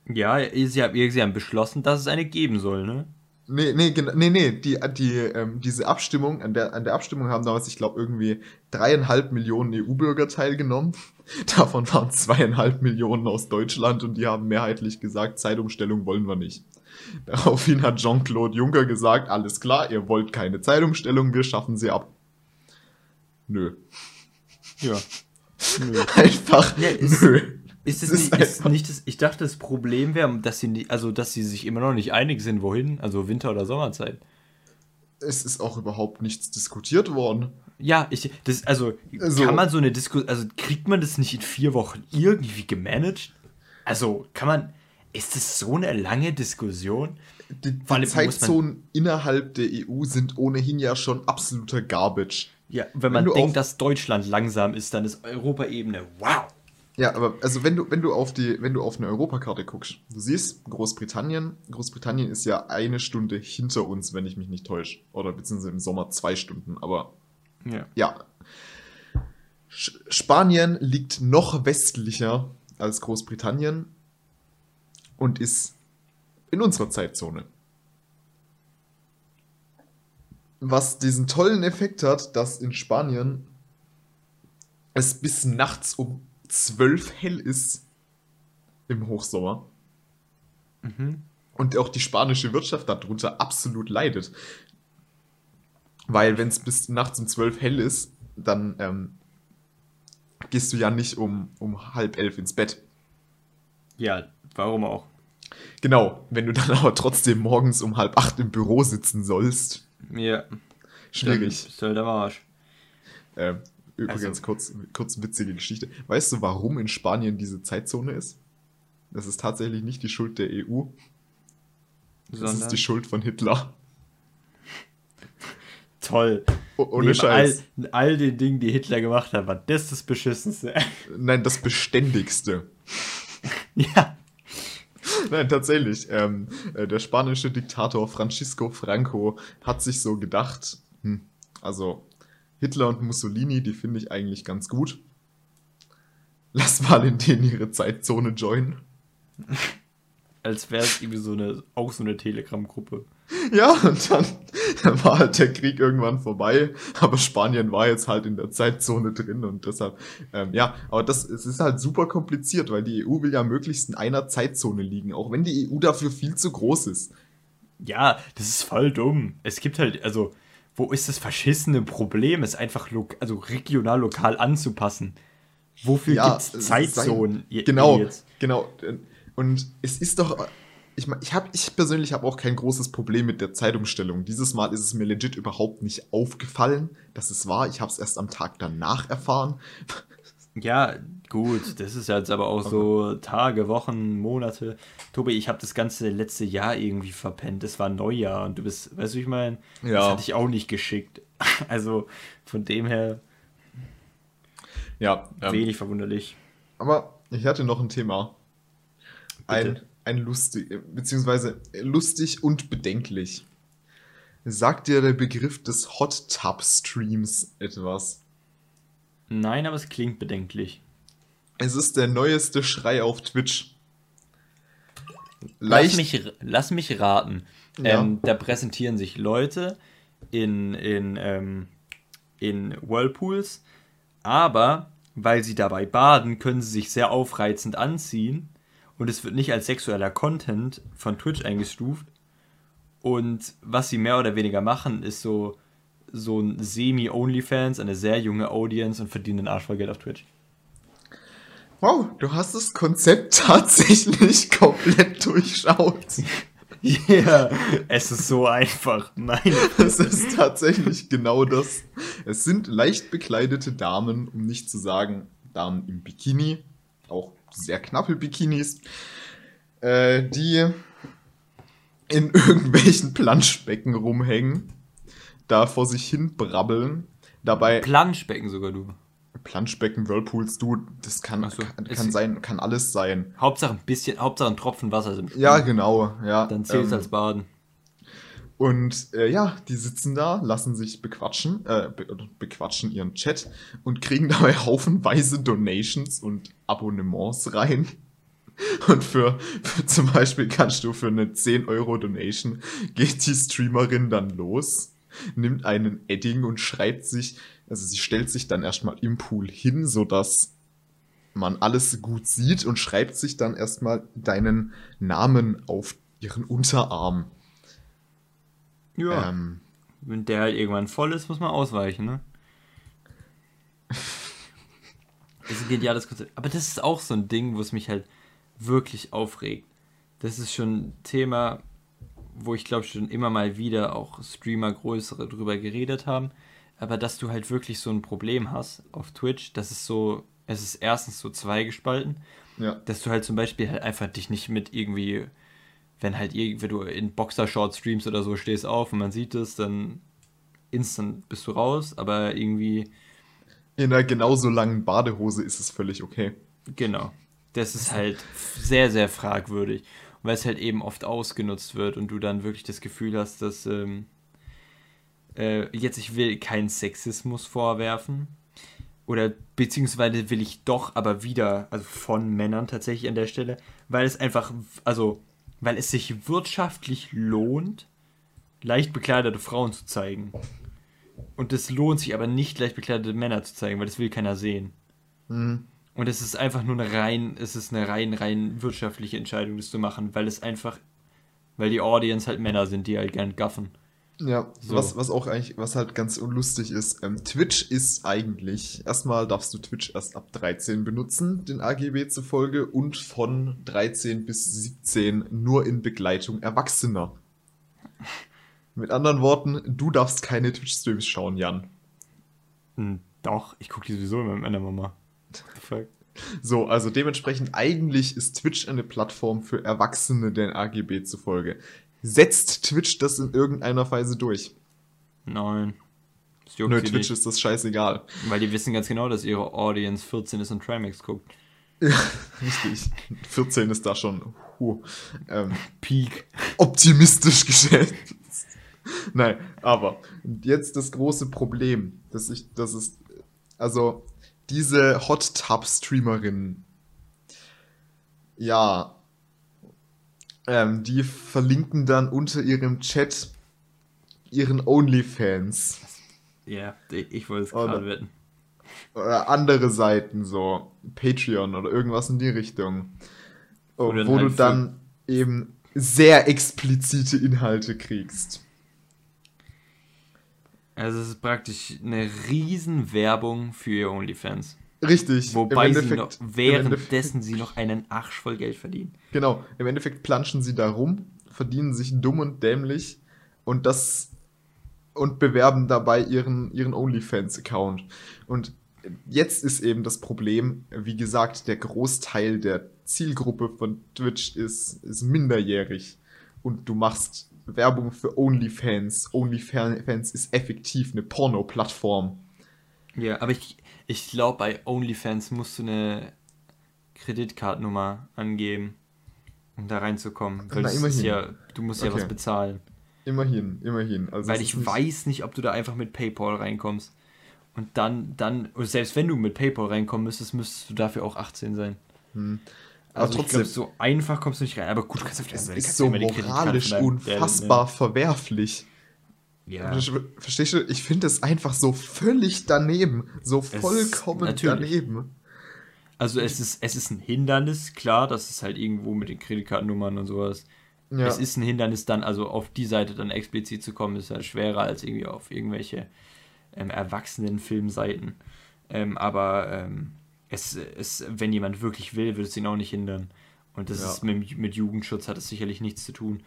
Speaker 2: Ja, sie sie haben beschlossen, dass es eine geben soll, ne?
Speaker 1: Nee, nee, nee, nee, die, die, ähm, diese Abstimmung, an der, an der Abstimmung haben damals, ich glaube, irgendwie dreieinhalb Millionen EU-Bürger teilgenommen. Davon waren zweieinhalb Millionen aus Deutschland und die haben mehrheitlich gesagt, Zeitumstellung wollen wir nicht. Daraufhin hat Jean-Claude Juncker gesagt, alles klar, ihr wollt keine Zeitumstellung, wir schaffen sie ab. Nö.
Speaker 2: Ja.
Speaker 1: Nö. Einfach
Speaker 2: ja, nö. Ist es, ist, nicht, ist nicht das, ich dachte, das Problem wäre, dass sie nicht, also dass sie sich immer noch nicht einig sind, wohin, also Winter- oder Sommerzeit.
Speaker 1: Es ist auch überhaupt nichts diskutiert worden.
Speaker 2: Ja, ich, das, also, also kann man so eine Diskussion, also kriegt man das nicht in vier Wochen irgendwie gemanagt? Also, kann man, ist das so eine lange Diskussion?
Speaker 1: Die, die Zeitzonen innerhalb der EU sind ohnehin ja schon absoluter Garbage.
Speaker 2: Ja, wenn man wenn denkt, dass Deutschland langsam ist, dann ist Europaebene wow.
Speaker 1: Ja, aber also wenn du, wenn du auf die, wenn du auf eine Europakarte guckst, du siehst Großbritannien, Großbritannien ist ja eine Stunde hinter uns, wenn ich mich nicht täusche. Oder beziehungsweise im Sommer zwei Stunden, aber
Speaker 2: ja.
Speaker 1: ja. Spanien liegt noch westlicher als Großbritannien und ist in unserer Zeitzone. Was diesen tollen Effekt hat, dass in Spanien es bis nachts um 12 hell ist im Hochsommer. Mhm. Und auch die spanische Wirtschaft darunter absolut leidet. Weil wenn es bis nachts um 12 hell ist, dann ähm, gehst du ja nicht um, um halb elf ins Bett.
Speaker 2: Ja, warum auch?
Speaker 1: Genau, wenn du dann aber trotzdem morgens um halb acht im Büro sitzen sollst.
Speaker 2: Ja.
Speaker 1: Schwierig.
Speaker 2: Bist halt am Arsch.
Speaker 1: Äh, übrigens, also. kurz, kurz witzige Geschichte. Weißt du, warum in Spanien diese Zeitzone ist? Das ist tatsächlich nicht die Schuld der EU. Das ist die Schuld von Hitler.
Speaker 2: Toll.
Speaker 1: Oh, ohne Neben Scheiß.
Speaker 2: All, all den Dingen, die Hitler gemacht hat, war das das Beschissenste.
Speaker 1: Nein, das Beständigste.
Speaker 2: ja.
Speaker 1: Nein, tatsächlich. Ähm, äh, der spanische Diktator Francisco Franco hat sich so gedacht, hm, also Hitler und Mussolini, die finde ich eigentlich ganz gut. Lass mal in denen ihre Zeitzone joinen.
Speaker 2: Als wäre es irgendwie so eine, auch so eine Telegram-Gruppe.
Speaker 1: Ja, und dann, dann, war halt der Krieg irgendwann vorbei, aber Spanien war jetzt halt in der Zeitzone drin und deshalb, ähm, ja, aber das es ist halt super kompliziert, weil die EU will ja möglichst in einer Zeitzone liegen, auch wenn die EU dafür viel zu groß ist.
Speaker 2: Ja, das ist voll dumm. Es gibt halt, also, wo ist das verschissene Problem, es einfach also regional, lokal anzupassen? Wofür ja, gibt es Zeitzonen?
Speaker 1: Genau, jetzt? genau. Und es ist doch ich, ich, hab, ich persönlich habe auch kein großes Problem mit der Zeitumstellung. Dieses Mal ist es mir legit überhaupt nicht aufgefallen, dass es war. Ich habe es erst am Tag danach erfahren.
Speaker 2: Ja, gut, das ist jetzt aber auch so Tage, Wochen, Monate. Tobi, ich habe das ganze letzte Jahr irgendwie verpennt. Es war Neujahr und du bist, weißt du, ich meine, ja. das hatte ich auch nicht geschickt. Also von dem her.
Speaker 1: Ja.
Speaker 2: Ähm, wenig verwunderlich.
Speaker 1: Aber ich hatte noch ein Thema ein, ein lustig, beziehungsweise lustig und bedenklich. Sagt dir der Begriff des Hot Tub Streams etwas?
Speaker 2: Nein, aber es klingt bedenklich.
Speaker 1: Es ist der neueste Schrei auf Twitch.
Speaker 2: Lass mich, lass mich raten. Ja. Ähm, da präsentieren sich Leute in, in, ähm, in Whirlpools, aber weil sie dabei baden, können sie sich sehr aufreizend anziehen und es wird nicht als sexueller Content von Twitch eingestuft. Und was sie mehr oder weniger machen, ist so, so ein Semi-Onlyfans, eine sehr junge Audience und verdienen Arsch voll Geld auf Twitch.
Speaker 1: Wow, du hast das Konzept tatsächlich komplett durchschaut.
Speaker 2: Ja, yeah, es ist so einfach. Nein.
Speaker 1: Es ist tatsächlich genau das. Es sind leicht bekleidete Damen, um nicht zu sagen Damen im Bikini, auch sehr knappe Bikinis, äh, die in irgendwelchen Planschbecken rumhängen, da vor sich hin brabbeln. Dabei.
Speaker 2: Planschbecken sogar du.
Speaker 1: Planschbecken, Whirlpools, du, das kann, so, kann, kann sein, kann alles sein.
Speaker 2: Hauptsache ein bisschen, Hauptsache ein Tropfen Wasser
Speaker 1: im Spiel. Ja, genau, ja.
Speaker 2: Dann zählt es ähm, als Baden.
Speaker 1: Und äh, ja, die sitzen da, lassen sich bequatschen, äh, be bequatschen ihren Chat und kriegen dabei haufenweise Donations und Abonnements rein. Und für, für zum Beispiel kannst du für eine 10 Euro Donation geht die Streamerin dann los, nimmt einen Edding und schreibt sich, also sie stellt sich dann erstmal im Pool hin, sodass man alles gut sieht und schreibt sich dann erstmal deinen Namen auf ihren Unterarm.
Speaker 2: Ja. Ähm, Wenn der halt irgendwann voll ist, muss man ausweichen, ne? das ist ein geniales Konzept. Aber das ist auch so ein Ding, wo es mich halt wirklich aufregt. Das ist schon ein Thema, wo ich glaube schon immer mal wieder auch Streamer größere drüber geredet haben. Aber dass du halt wirklich so ein Problem hast auf Twitch, das ist so, es ist erstens so zweigespalten, ja. dass du halt zum Beispiel halt einfach dich nicht mit irgendwie wenn halt irgendwie du in Boxershort streams oder so stehst auf und man sieht es, dann instant bist du raus, aber irgendwie.
Speaker 1: In einer genauso langen Badehose ist es völlig okay.
Speaker 2: Genau. Das ist halt sehr, sehr fragwürdig. Weil es halt eben oft ausgenutzt wird und du dann wirklich das Gefühl hast, dass ähm, äh, jetzt ich will keinen Sexismus vorwerfen. Oder beziehungsweise will ich doch aber wieder, also von Männern tatsächlich an der Stelle, weil es einfach, also weil es sich wirtschaftlich lohnt, leicht bekleidete Frauen zu zeigen. Und es lohnt sich aber nicht, leicht bekleidete Männer zu zeigen, weil das will keiner sehen. Mhm. Und es ist einfach nur eine rein, es ist eine rein, rein wirtschaftliche Entscheidung, das zu machen, weil es einfach, weil die Audience halt Männer sind, die halt gern gaffen.
Speaker 1: Ja, so. was, was auch eigentlich, was halt ganz unlustig ist, ähm, Twitch ist eigentlich, erstmal darfst du Twitch erst ab 13 benutzen, den AGB zufolge, und von 13 bis 17 nur in Begleitung Erwachsener. Mit anderen Worten, du darfst keine Twitch-Streams schauen, Jan.
Speaker 2: Hm, doch, ich gucke die sowieso immer mit meiner Mama.
Speaker 1: Fuck. So, also dementsprechend eigentlich ist Twitch eine Plattform für Erwachsene den AGB zufolge. Setzt Twitch das in irgendeiner Weise durch?
Speaker 2: Nein.
Speaker 1: Nö, Twitch nicht. ist das scheißegal.
Speaker 2: Weil die wissen ganz genau, dass ihre Audience 14 ist und Trimax guckt.
Speaker 1: Ja, richtig. 14 ist da schon huh, ähm,
Speaker 2: Peak.
Speaker 1: Optimistisch geschätzt. Nein, aber jetzt das große Problem, dass ich, das ist, also diese Hot Tub Streamerin, ja, ähm, die verlinken dann unter ihrem Chat ihren OnlyFans.
Speaker 2: Ja, ich wollte es gerade wetten.
Speaker 1: Oder andere Seiten, so Patreon oder irgendwas in die Richtung. Wo, wo du dann eben sehr explizite Inhalte kriegst.
Speaker 2: Also es ist praktisch eine riesen Werbung für ihr OnlyFans.
Speaker 1: Richtig.
Speaker 2: Wobei sie noch, währenddessen sie noch einen Arsch voll Geld verdienen.
Speaker 1: Genau. Im Endeffekt planschen sie da rum, verdienen sich dumm und dämlich und das und bewerben dabei ihren, ihren OnlyFans-Account. Und jetzt ist eben das Problem, wie gesagt, der Großteil der Zielgruppe von Twitch ist, ist minderjährig. Und du machst Werbung für OnlyFans. OnlyFans ist effektiv eine Porno-Plattform.
Speaker 2: Ja, aber ich, ich glaube, bei OnlyFans musst du eine Kreditkartennummer angeben. um da reinzukommen. Weil Na, immerhin. Ja, du musst okay. ja was bezahlen.
Speaker 1: Immerhin, immerhin.
Speaker 2: Also Weil ich nicht weiß nicht, ob du da einfach mit PayPal reinkommst. Und dann, dann, selbst wenn du mit PayPal reinkommen müsstest, müsstest du dafür auch 18 sein. Hm. Aber also trotzdem, glaub, so einfach kommst du nicht rein. Aber gut, du kannst auf der
Speaker 1: Seite. ist so moralisch unfassbar Dell, verwerflich. Ja. Verstehst du? Ich finde es einfach so völlig daneben. So vollkommen es, daneben.
Speaker 2: Also es ist, es ist ein Hindernis, klar, das ist halt irgendwo mit den Kreditkartennummern und sowas. Ja. Es ist ein Hindernis, dann also auf die Seite dann explizit zu kommen, ist halt schwerer als irgendwie auf irgendwelche ähm, erwachsenen Filmseiten. Ähm, aber ähm, es, es, wenn jemand wirklich will, wird es ihn auch nicht hindern. Und das ja. ist mit, mit Jugendschutz hat es sicherlich nichts zu tun.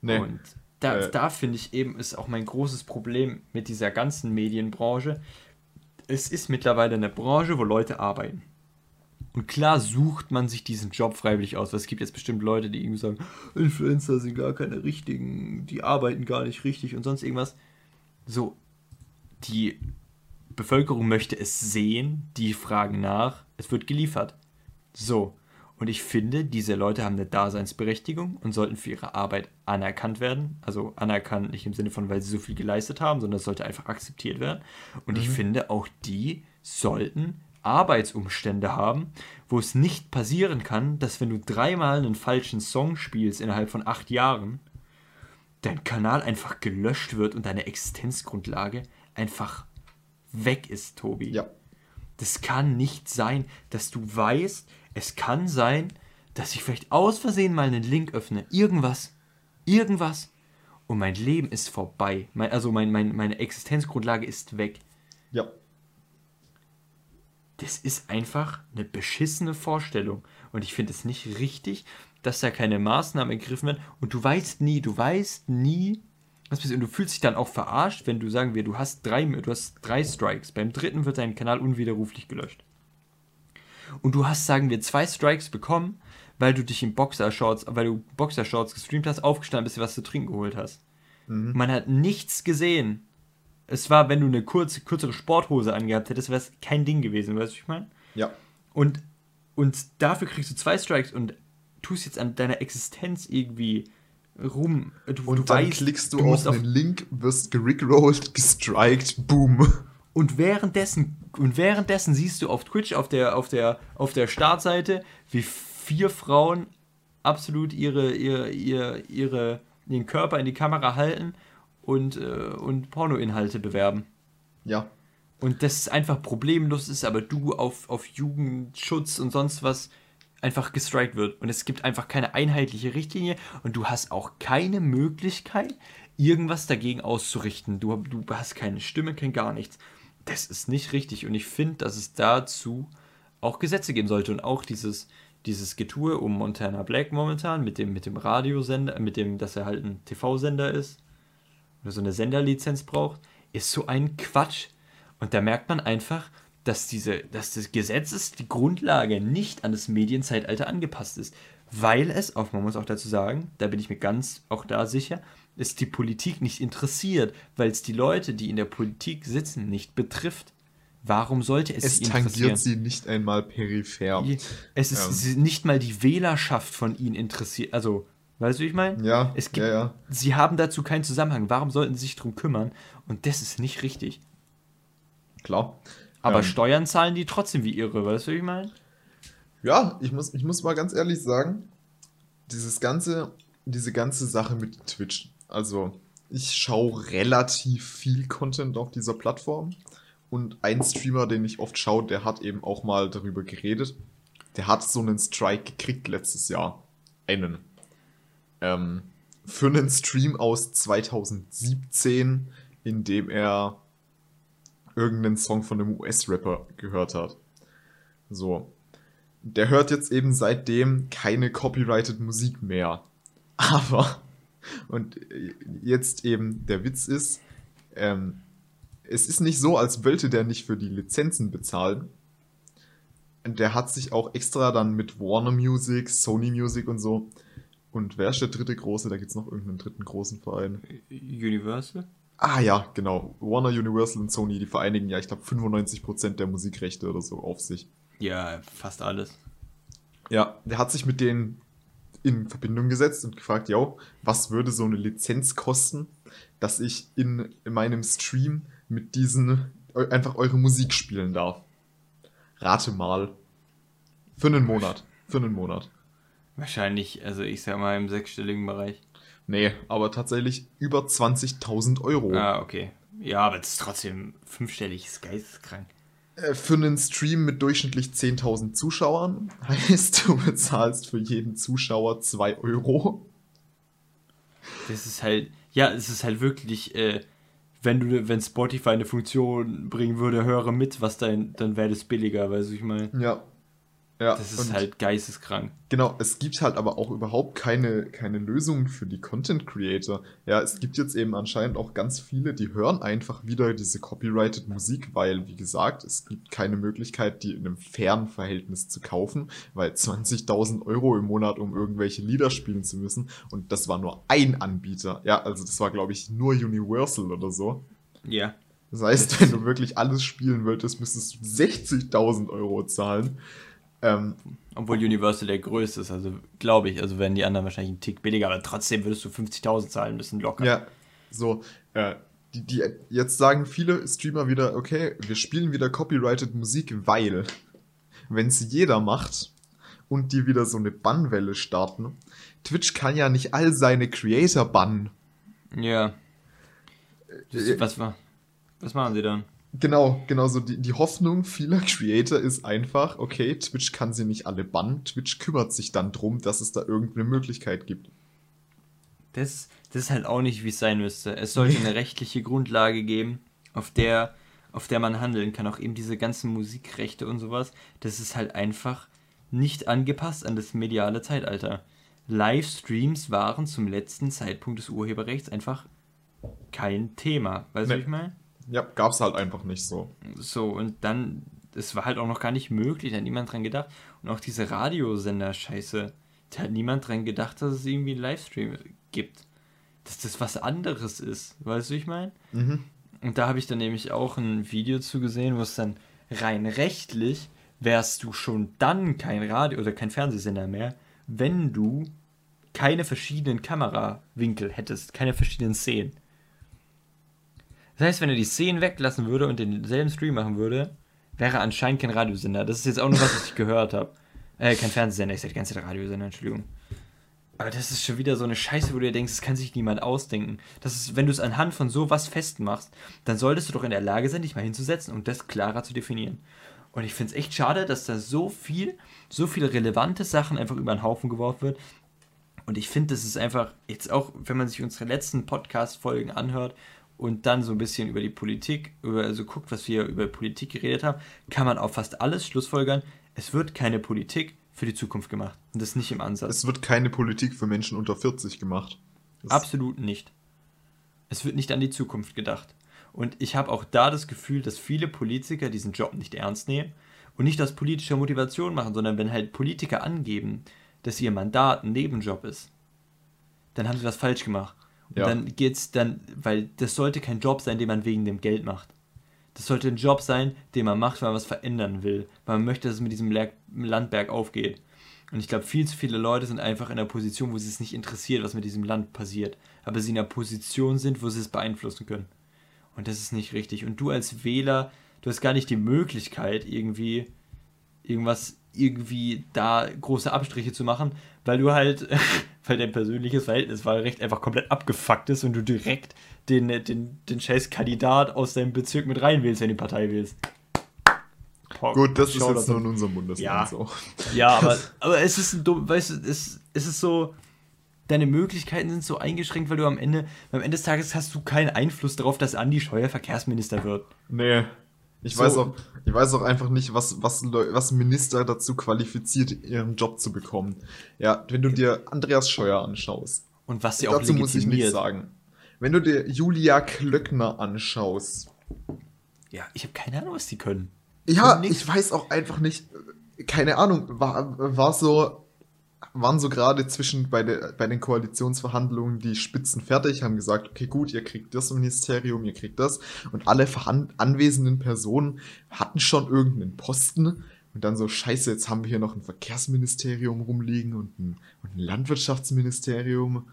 Speaker 2: Nee. Und da, äh. da finde ich eben, ist auch mein großes Problem mit dieser ganzen Medienbranche. Es ist mittlerweile eine Branche, wo Leute arbeiten. Und klar sucht man sich diesen Job freiwillig aus. Es gibt jetzt bestimmt Leute, die irgendwie sagen, Influencer sind gar keine richtigen, die arbeiten gar nicht richtig und sonst irgendwas. So, die Bevölkerung möchte es sehen, die fragen nach, es wird geliefert. So. Und ich finde, diese Leute haben eine Daseinsberechtigung und sollten für ihre Arbeit anerkannt werden. Also anerkannt nicht im Sinne von, weil sie so viel geleistet haben, sondern es sollte einfach akzeptiert werden. Und mhm. ich finde, auch die sollten Arbeitsumstände haben, wo es nicht passieren kann, dass wenn du dreimal einen falschen Song spielst innerhalb von acht Jahren, dein Kanal einfach gelöscht wird und deine Existenzgrundlage einfach weg ist, Tobi. Ja. Das kann nicht sein, dass du weißt, es kann sein, dass ich vielleicht aus Versehen mal einen Link öffne. Irgendwas. Irgendwas. Und mein Leben ist vorbei. Mein, also mein, mein, meine Existenzgrundlage ist weg. Ja. Das ist einfach eine beschissene Vorstellung. Und ich finde es nicht richtig, dass da keine Maßnahmen ergriffen werden. Und du weißt nie, du weißt nie. Und du fühlst dich dann auch verarscht, wenn du sagen wir, du hast drei, du hast drei Strikes. Beim dritten wird dein Kanal unwiderruflich gelöscht. Und du hast, sagen wir, zwei Strikes bekommen, weil du dich in Boxershorts, weil du Boxershorts gestreamt hast, aufgestanden bist, was zu trinken geholt hast. Mhm. Man hat nichts gesehen. Es war, wenn du eine kurze, kürzere Sporthose angehabt hättest, wäre es kein Ding gewesen, weißt du, was ich meine? Ja. Und, und dafür kriegst du zwei Strikes und tust jetzt an deiner Existenz irgendwie rum.
Speaker 1: Du, und du dann weißt, klickst du, du auf einen Link, wirst gerickrollt, gestrikt, boom.
Speaker 2: Und währenddessen, und währenddessen siehst du auf Twitch, auf der, auf der, auf der Startseite, wie vier Frauen absolut ihre, ihre, ihre, ihre, ihren Körper in die Kamera halten und, äh, und Pornoinhalte bewerben. Ja. Und das ist einfach problemlos ist, aber du auf, auf Jugendschutz und sonst was einfach gestrikt wird. Und es gibt einfach keine einheitliche Richtlinie und du hast auch keine Möglichkeit, irgendwas dagegen auszurichten. Du, du hast keine Stimme, kein gar nichts. Das ist nicht richtig und ich finde, dass es dazu auch Gesetze geben sollte und auch dieses, dieses Getue um Montana Black momentan mit dem, mit dem Radiosender, mit dem, dass er halt ein TV-Sender ist oder so eine Senderlizenz braucht, ist so ein Quatsch. Und da merkt man einfach, dass, diese, dass das Gesetz ist, die Grundlage nicht an das Medienzeitalter angepasst ist. Weil es, auch man muss auch dazu sagen, da bin ich mir ganz auch da sicher, ist die Politik nicht interessiert, weil es die Leute, die in der Politik sitzen, nicht betrifft. Warum sollte es,
Speaker 1: es sie interessieren? Es tangiert sie nicht einmal peripher.
Speaker 2: Es ist ähm. nicht mal die Wählerschaft von ihnen interessiert. Also, weißt du, wie ich meine? Ja, es gibt, ja, ja. Sie haben dazu keinen Zusammenhang. Warum sollten sie sich darum kümmern? Und das ist nicht richtig. Klar. Aber ähm, Steuern zahlen die trotzdem wie irre, weißt du, wie ich meine?
Speaker 1: Ja, ich muss, ich muss mal ganz ehrlich sagen, dieses ganze, diese ganze Sache mit Twitch, also ich schaue relativ viel Content auf dieser Plattform und ein Streamer, den ich oft schaue, der hat eben auch mal darüber geredet. Der hat so einen Strike gekriegt letztes Jahr. Einen. Ähm, für einen Stream aus 2017, in dem er irgendeinen Song von einem US-Rapper gehört hat. So. Der hört jetzt eben seitdem keine copyrighted Musik mehr. Aber, und jetzt eben der Witz ist, ähm, es ist nicht so, als wollte der nicht für die Lizenzen bezahlen. Der hat sich auch extra dann mit Warner Music, Sony Music und so. Und wer ist der dritte große? Da gibt es noch irgendeinen dritten großen Verein. Universal? Ah ja, genau. Warner, Universal und Sony, die vereinigen ja, ich glaube, 95% der Musikrechte oder so auf sich.
Speaker 2: Ja, fast alles.
Speaker 1: Ja, der hat sich mit denen in Verbindung gesetzt und gefragt, ja, was würde so eine Lizenz kosten, dass ich in, in meinem Stream mit diesen einfach eure Musik spielen darf. Rate mal. Für einen Monat. Für einen Monat.
Speaker 2: Wahrscheinlich, also ich sag mal im sechsstelligen Bereich.
Speaker 1: Nee, aber tatsächlich über 20.000 Euro.
Speaker 2: Ah, okay. Ja, aber das ist trotzdem fünfstellig, ist geisteskrank.
Speaker 1: Äh, für einen Stream mit durchschnittlich 10.000 Zuschauern heißt, du bezahlst für jeden Zuschauer 2 Euro.
Speaker 2: Das ist halt, ja, es ist halt wirklich, äh, wenn du, wenn Spotify eine Funktion bringen würde, höre mit, was dein, dann wäre das billiger, weißt du, ich meine.
Speaker 1: Ja, ja,
Speaker 2: das ist halt geisteskrank.
Speaker 1: Genau, es gibt halt aber auch überhaupt keine, keine Lösung für die Content Creator. Ja, es gibt jetzt eben anscheinend auch ganz viele, die hören einfach wieder diese copyrighted Musik, weil, wie gesagt, es gibt keine Möglichkeit, die in einem fairen Verhältnis zu kaufen, weil 20.000 Euro im Monat, um irgendwelche Lieder spielen zu müssen. Und das war nur ein Anbieter. Ja, also das war, glaube ich, nur Universal oder so.
Speaker 2: Ja.
Speaker 1: Das heißt, wenn du wirklich alles spielen wolltest, müsstest du 60.000 Euro zahlen.
Speaker 2: Ähm, Obwohl Universal der größte ist, also glaube ich, also werden die anderen wahrscheinlich einen Tick billiger, aber trotzdem würdest du 50.000 zahlen müssen, locker.
Speaker 1: Ja, so, äh, die, die, jetzt sagen viele Streamer wieder, okay, wir spielen wieder copyrighted Musik, weil, wenn es jeder macht und die wieder so eine Bannwelle starten, Twitch kann ja nicht all seine Creator bannen.
Speaker 2: Ja. Das, was, was machen sie dann?
Speaker 1: Genau, genau so. Die, die Hoffnung vieler Creator ist einfach, okay, Twitch kann sie nicht alle bannen. Twitch kümmert sich dann drum, dass es da irgendeine Möglichkeit gibt.
Speaker 2: Das, das ist halt auch nicht, wie es sein müsste. Es sollte eine rechtliche Grundlage geben, auf der, auf der man handeln kann. Auch eben diese ganzen Musikrechte und sowas. Das ist halt einfach nicht angepasst an das mediale Zeitalter. Livestreams waren zum letzten Zeitpunkt des Urheberrechts einfach kein Thema. Weißt du, nee. was ich meine?
Speaker 1: Ja, gab es halt einfach nicht so.
Speaker 2: So, und dann, es war halt auch noch gar nicht möglich, da hat niemand dran gedacht. Und auch diese Radiosender-Scheiße, da hat niemand dran gedacht, dass es irgendwie einen Livestream gibt. Dass das was anderes ist, weißt du, ich meine? Mhm. Und da habe ich dann nämlich auch ein Video zu gesehen, wo es dann rein rechtlich wärst du schon dann kein Radio oder kein Fernsehsender mehr, wenn du keine verschiedenen Kamerawinkel hättest, keine verschiedenen Szenen. Das heißt, wenn er die Szenen weglassen würde und denselben Stream machen würde, wäre anscheinend kein Radiosender. Das ist jetzt auch nur was, was ich gehört habe. Äh, kein Fernsehsender, ich sag die ganze Zeit Radiosender, Entschuldigung. Aber das ist schon wieder so eine Scheiße, wo du dir denkst, das kann sich niemand ausdenken. Das ist, wenn du es anhand von sowas festmachst, dann solltest du doch in der Lage sein, dich mal hinzusetzen und das klarer zu definieren. Und ich finde es echt schade, dass da so viel, so viele relevante Sachen einfach über den Haufen geworfen wird. Und ich finde, das ist einfach, jetzt auch, wenn man sich unsere letzten Podcast-Folgen anhört und dann so ein bisschen über die Politik, über, also guckt, was wir über Politik geredet haben, kann man auf fast alles schlussfolgern, es wird keine Politik für die Zukunft gemacht. Und das nicht im Ansatz.
Speaker 1: Es wird keine Politik für Menschen unter 40 gemacht.
Speaker 2: Das Absolut nicht. Es wird nicht an die Zukunft gedacht. Und ich habe auch da das Gefühl, dass viele Politiker diesen Job nicht ernst nehmen und nicht aus politischer Motivation machen, sondern wenn halt Politiker angeben, dass ihr Mandat ein Nebenjob ist, dann haben sie was falsch gemacht. Und ja. dann geht's dann, weil das sollte kein Job sein, den man wegen dem Geld macht. Das sollte ein Job sein, den man macht, weil man was verändern will. Weil man möchte, dass es mit diesem Landberg aufgeht. Und ich glaube, viel zu viele Leute sind einfach in einer Position, wo sie es nicht interessiert, was mit diesem Land passiert. Aber sie in einer Position sind, wo sie es beeinflussen können. Und das ist nicht richtig. Und du als Wähler, du hast gar nicht die Möglichkeit, irgendwie irgendwas, irgendwie da große Abstriche zu machen, weil du halt weil dein persönliches Verhältniswahlrecht einfach komplett abgefuckt ist und du direkt den, den, den scheiß Kandidat aus deinem Bezirk mit reinwählst, wenn du die Partei wählst.
Speaker 1: Boah, Gut, das ist jetzt nur in unserem Bundesland
Speaker 2: ja.
Speaker 1: so.
Speaker 2: Ja, aber, aber es ist ein dumm, weißt du, es, es ist so, deine Möglichkeiten sind so eingeschränkt, weil du am Ende, am Ende des Tages hast du keinen Einfluss darauf, dass Andi Scheuer Verkehrsminister wird.
Speaker 1: Nee. Ich, so. weiß auch, ich weiß auch einfach nicht, was, was, was Minister dazu qualifiziert, ihren Job zu bekommen. Ja, wenn du dir Andreas Scheuer anschaust.
Speaker 2: Und was sie auch Dazu muss ich nicht
Speaker 1: sagen. Wenn du dir Julia Klöckner anschaust.
Speaker 2: Ja, ich habe keine Ahnung, was die können.
Speaker 1: Ja, ich weiß auch einfach nicht. Keine Ahnung, war, war so waren so gerade zwischen bei, der, bei den Koalitionsverhandlungen die Spitzen fertig, haben gesagt, okay, gut, ihr kriegt das Ministerium, ihr kriegt das. Und alle anwesenden Personen hatten schon irgendeinen Posten. Und dann so, scheiße, jetzt haben wir hier noch ein Verkehrsministerium rumliegen und ein, und ein Landwirtschaftsministerium.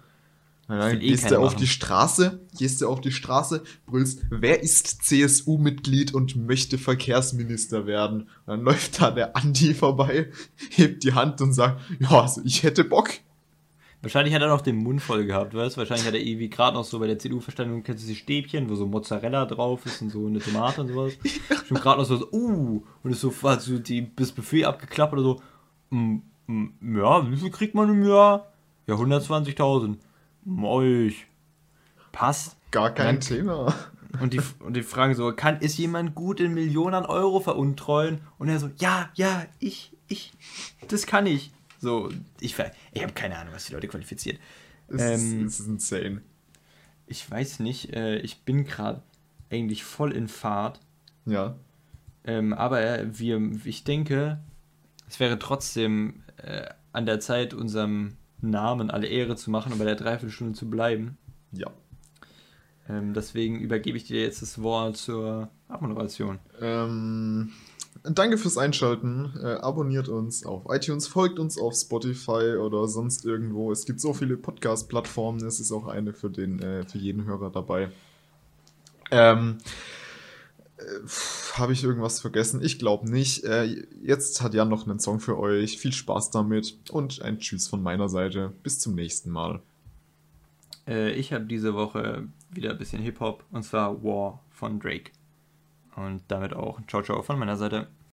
Speaker 1: Und dann
Speaker 2: eh
Speaker 1: gehst du auf
Speaker 2: machen.
Speaker 1: die Straße, gehst du auf die Straße, brüllst, wer ist CSU-Mitglied und möchte Verkehrsminister werden? Und dann läuft da der Andi vorbei, hebt die Hand und sagt, ja, also ich hätte Bock.
Speaker 2: Wahrscheinlich hat er noch den Mund voll gehabt, weißt du? Wahrscheinlich hat er irgendwie gerade noch so bei der CDU-Verständigung, kennst du die Stäbchen, wo so Mozzarella drauf ist und so eine Tomate und sowas. Schon gerade noch so, so, uh, und ist so, hast du die, das Buffet abgeklappt oder so, mm, mm, ja, wie viel kriegt man im Jahr? Ja, 120.000. Euch. Passt.
Speaker 1: Gar kein
Speaker 2: Dann-
Speaker 1: Thema.
Speaker 2: Und die, und die fragen so, kann, ist jemand gut in Millionen Euro veruntreuen? Und er so, ja, ja, ich, ich, das kann ich. So, ich, ver- ich habe keine Ahnung, was die Leute qualifiziert.
Speaker 1: Es,
Speaker 2: Ähm,
Speaker 1: ist, es ist insane.
Speaker 2: Ich weiß nicht, äh, ich bin gerade eigentlich voll in Fahrt.
Speaker 1: Ja.
Speaker 2: Ähm, aber äh, wir, ich denke, es wäre trotzdem äh, an der Zeit, unserem Namen alle Ehre zu machen und bei der Dreiviertelstunde zu bleiben.
Speaker 1: Ja.
Speaker 2: Ähm, deswegen übergebe ich dir jetzt das Wort zur Abmoderation.
Speaker 1: Ähm, danke fürs Einschalten. Äh, abonniert uns auf iTunes, folgt uns auf Spotify oder sonst irgendwo. Es gibt so viele Podcast-Plattformen. Es ist auch eine für, den, äh, für jeden Hörer dabei. Ähm, Habe ich irgendwas vergessen? Ich glaube nicht. Äh, jetzt hat Jan noch einen Song für euch. Viel Spaß damit und ein Tschüss von meiner Seite. Bis zum nächsten Mal.
Speaker 2: Äh, ich habe diese Woche wieder ein bisschen Hip-Hop und zwar War von Drake. Und damit auch Ciao Ciao von meiner Seite.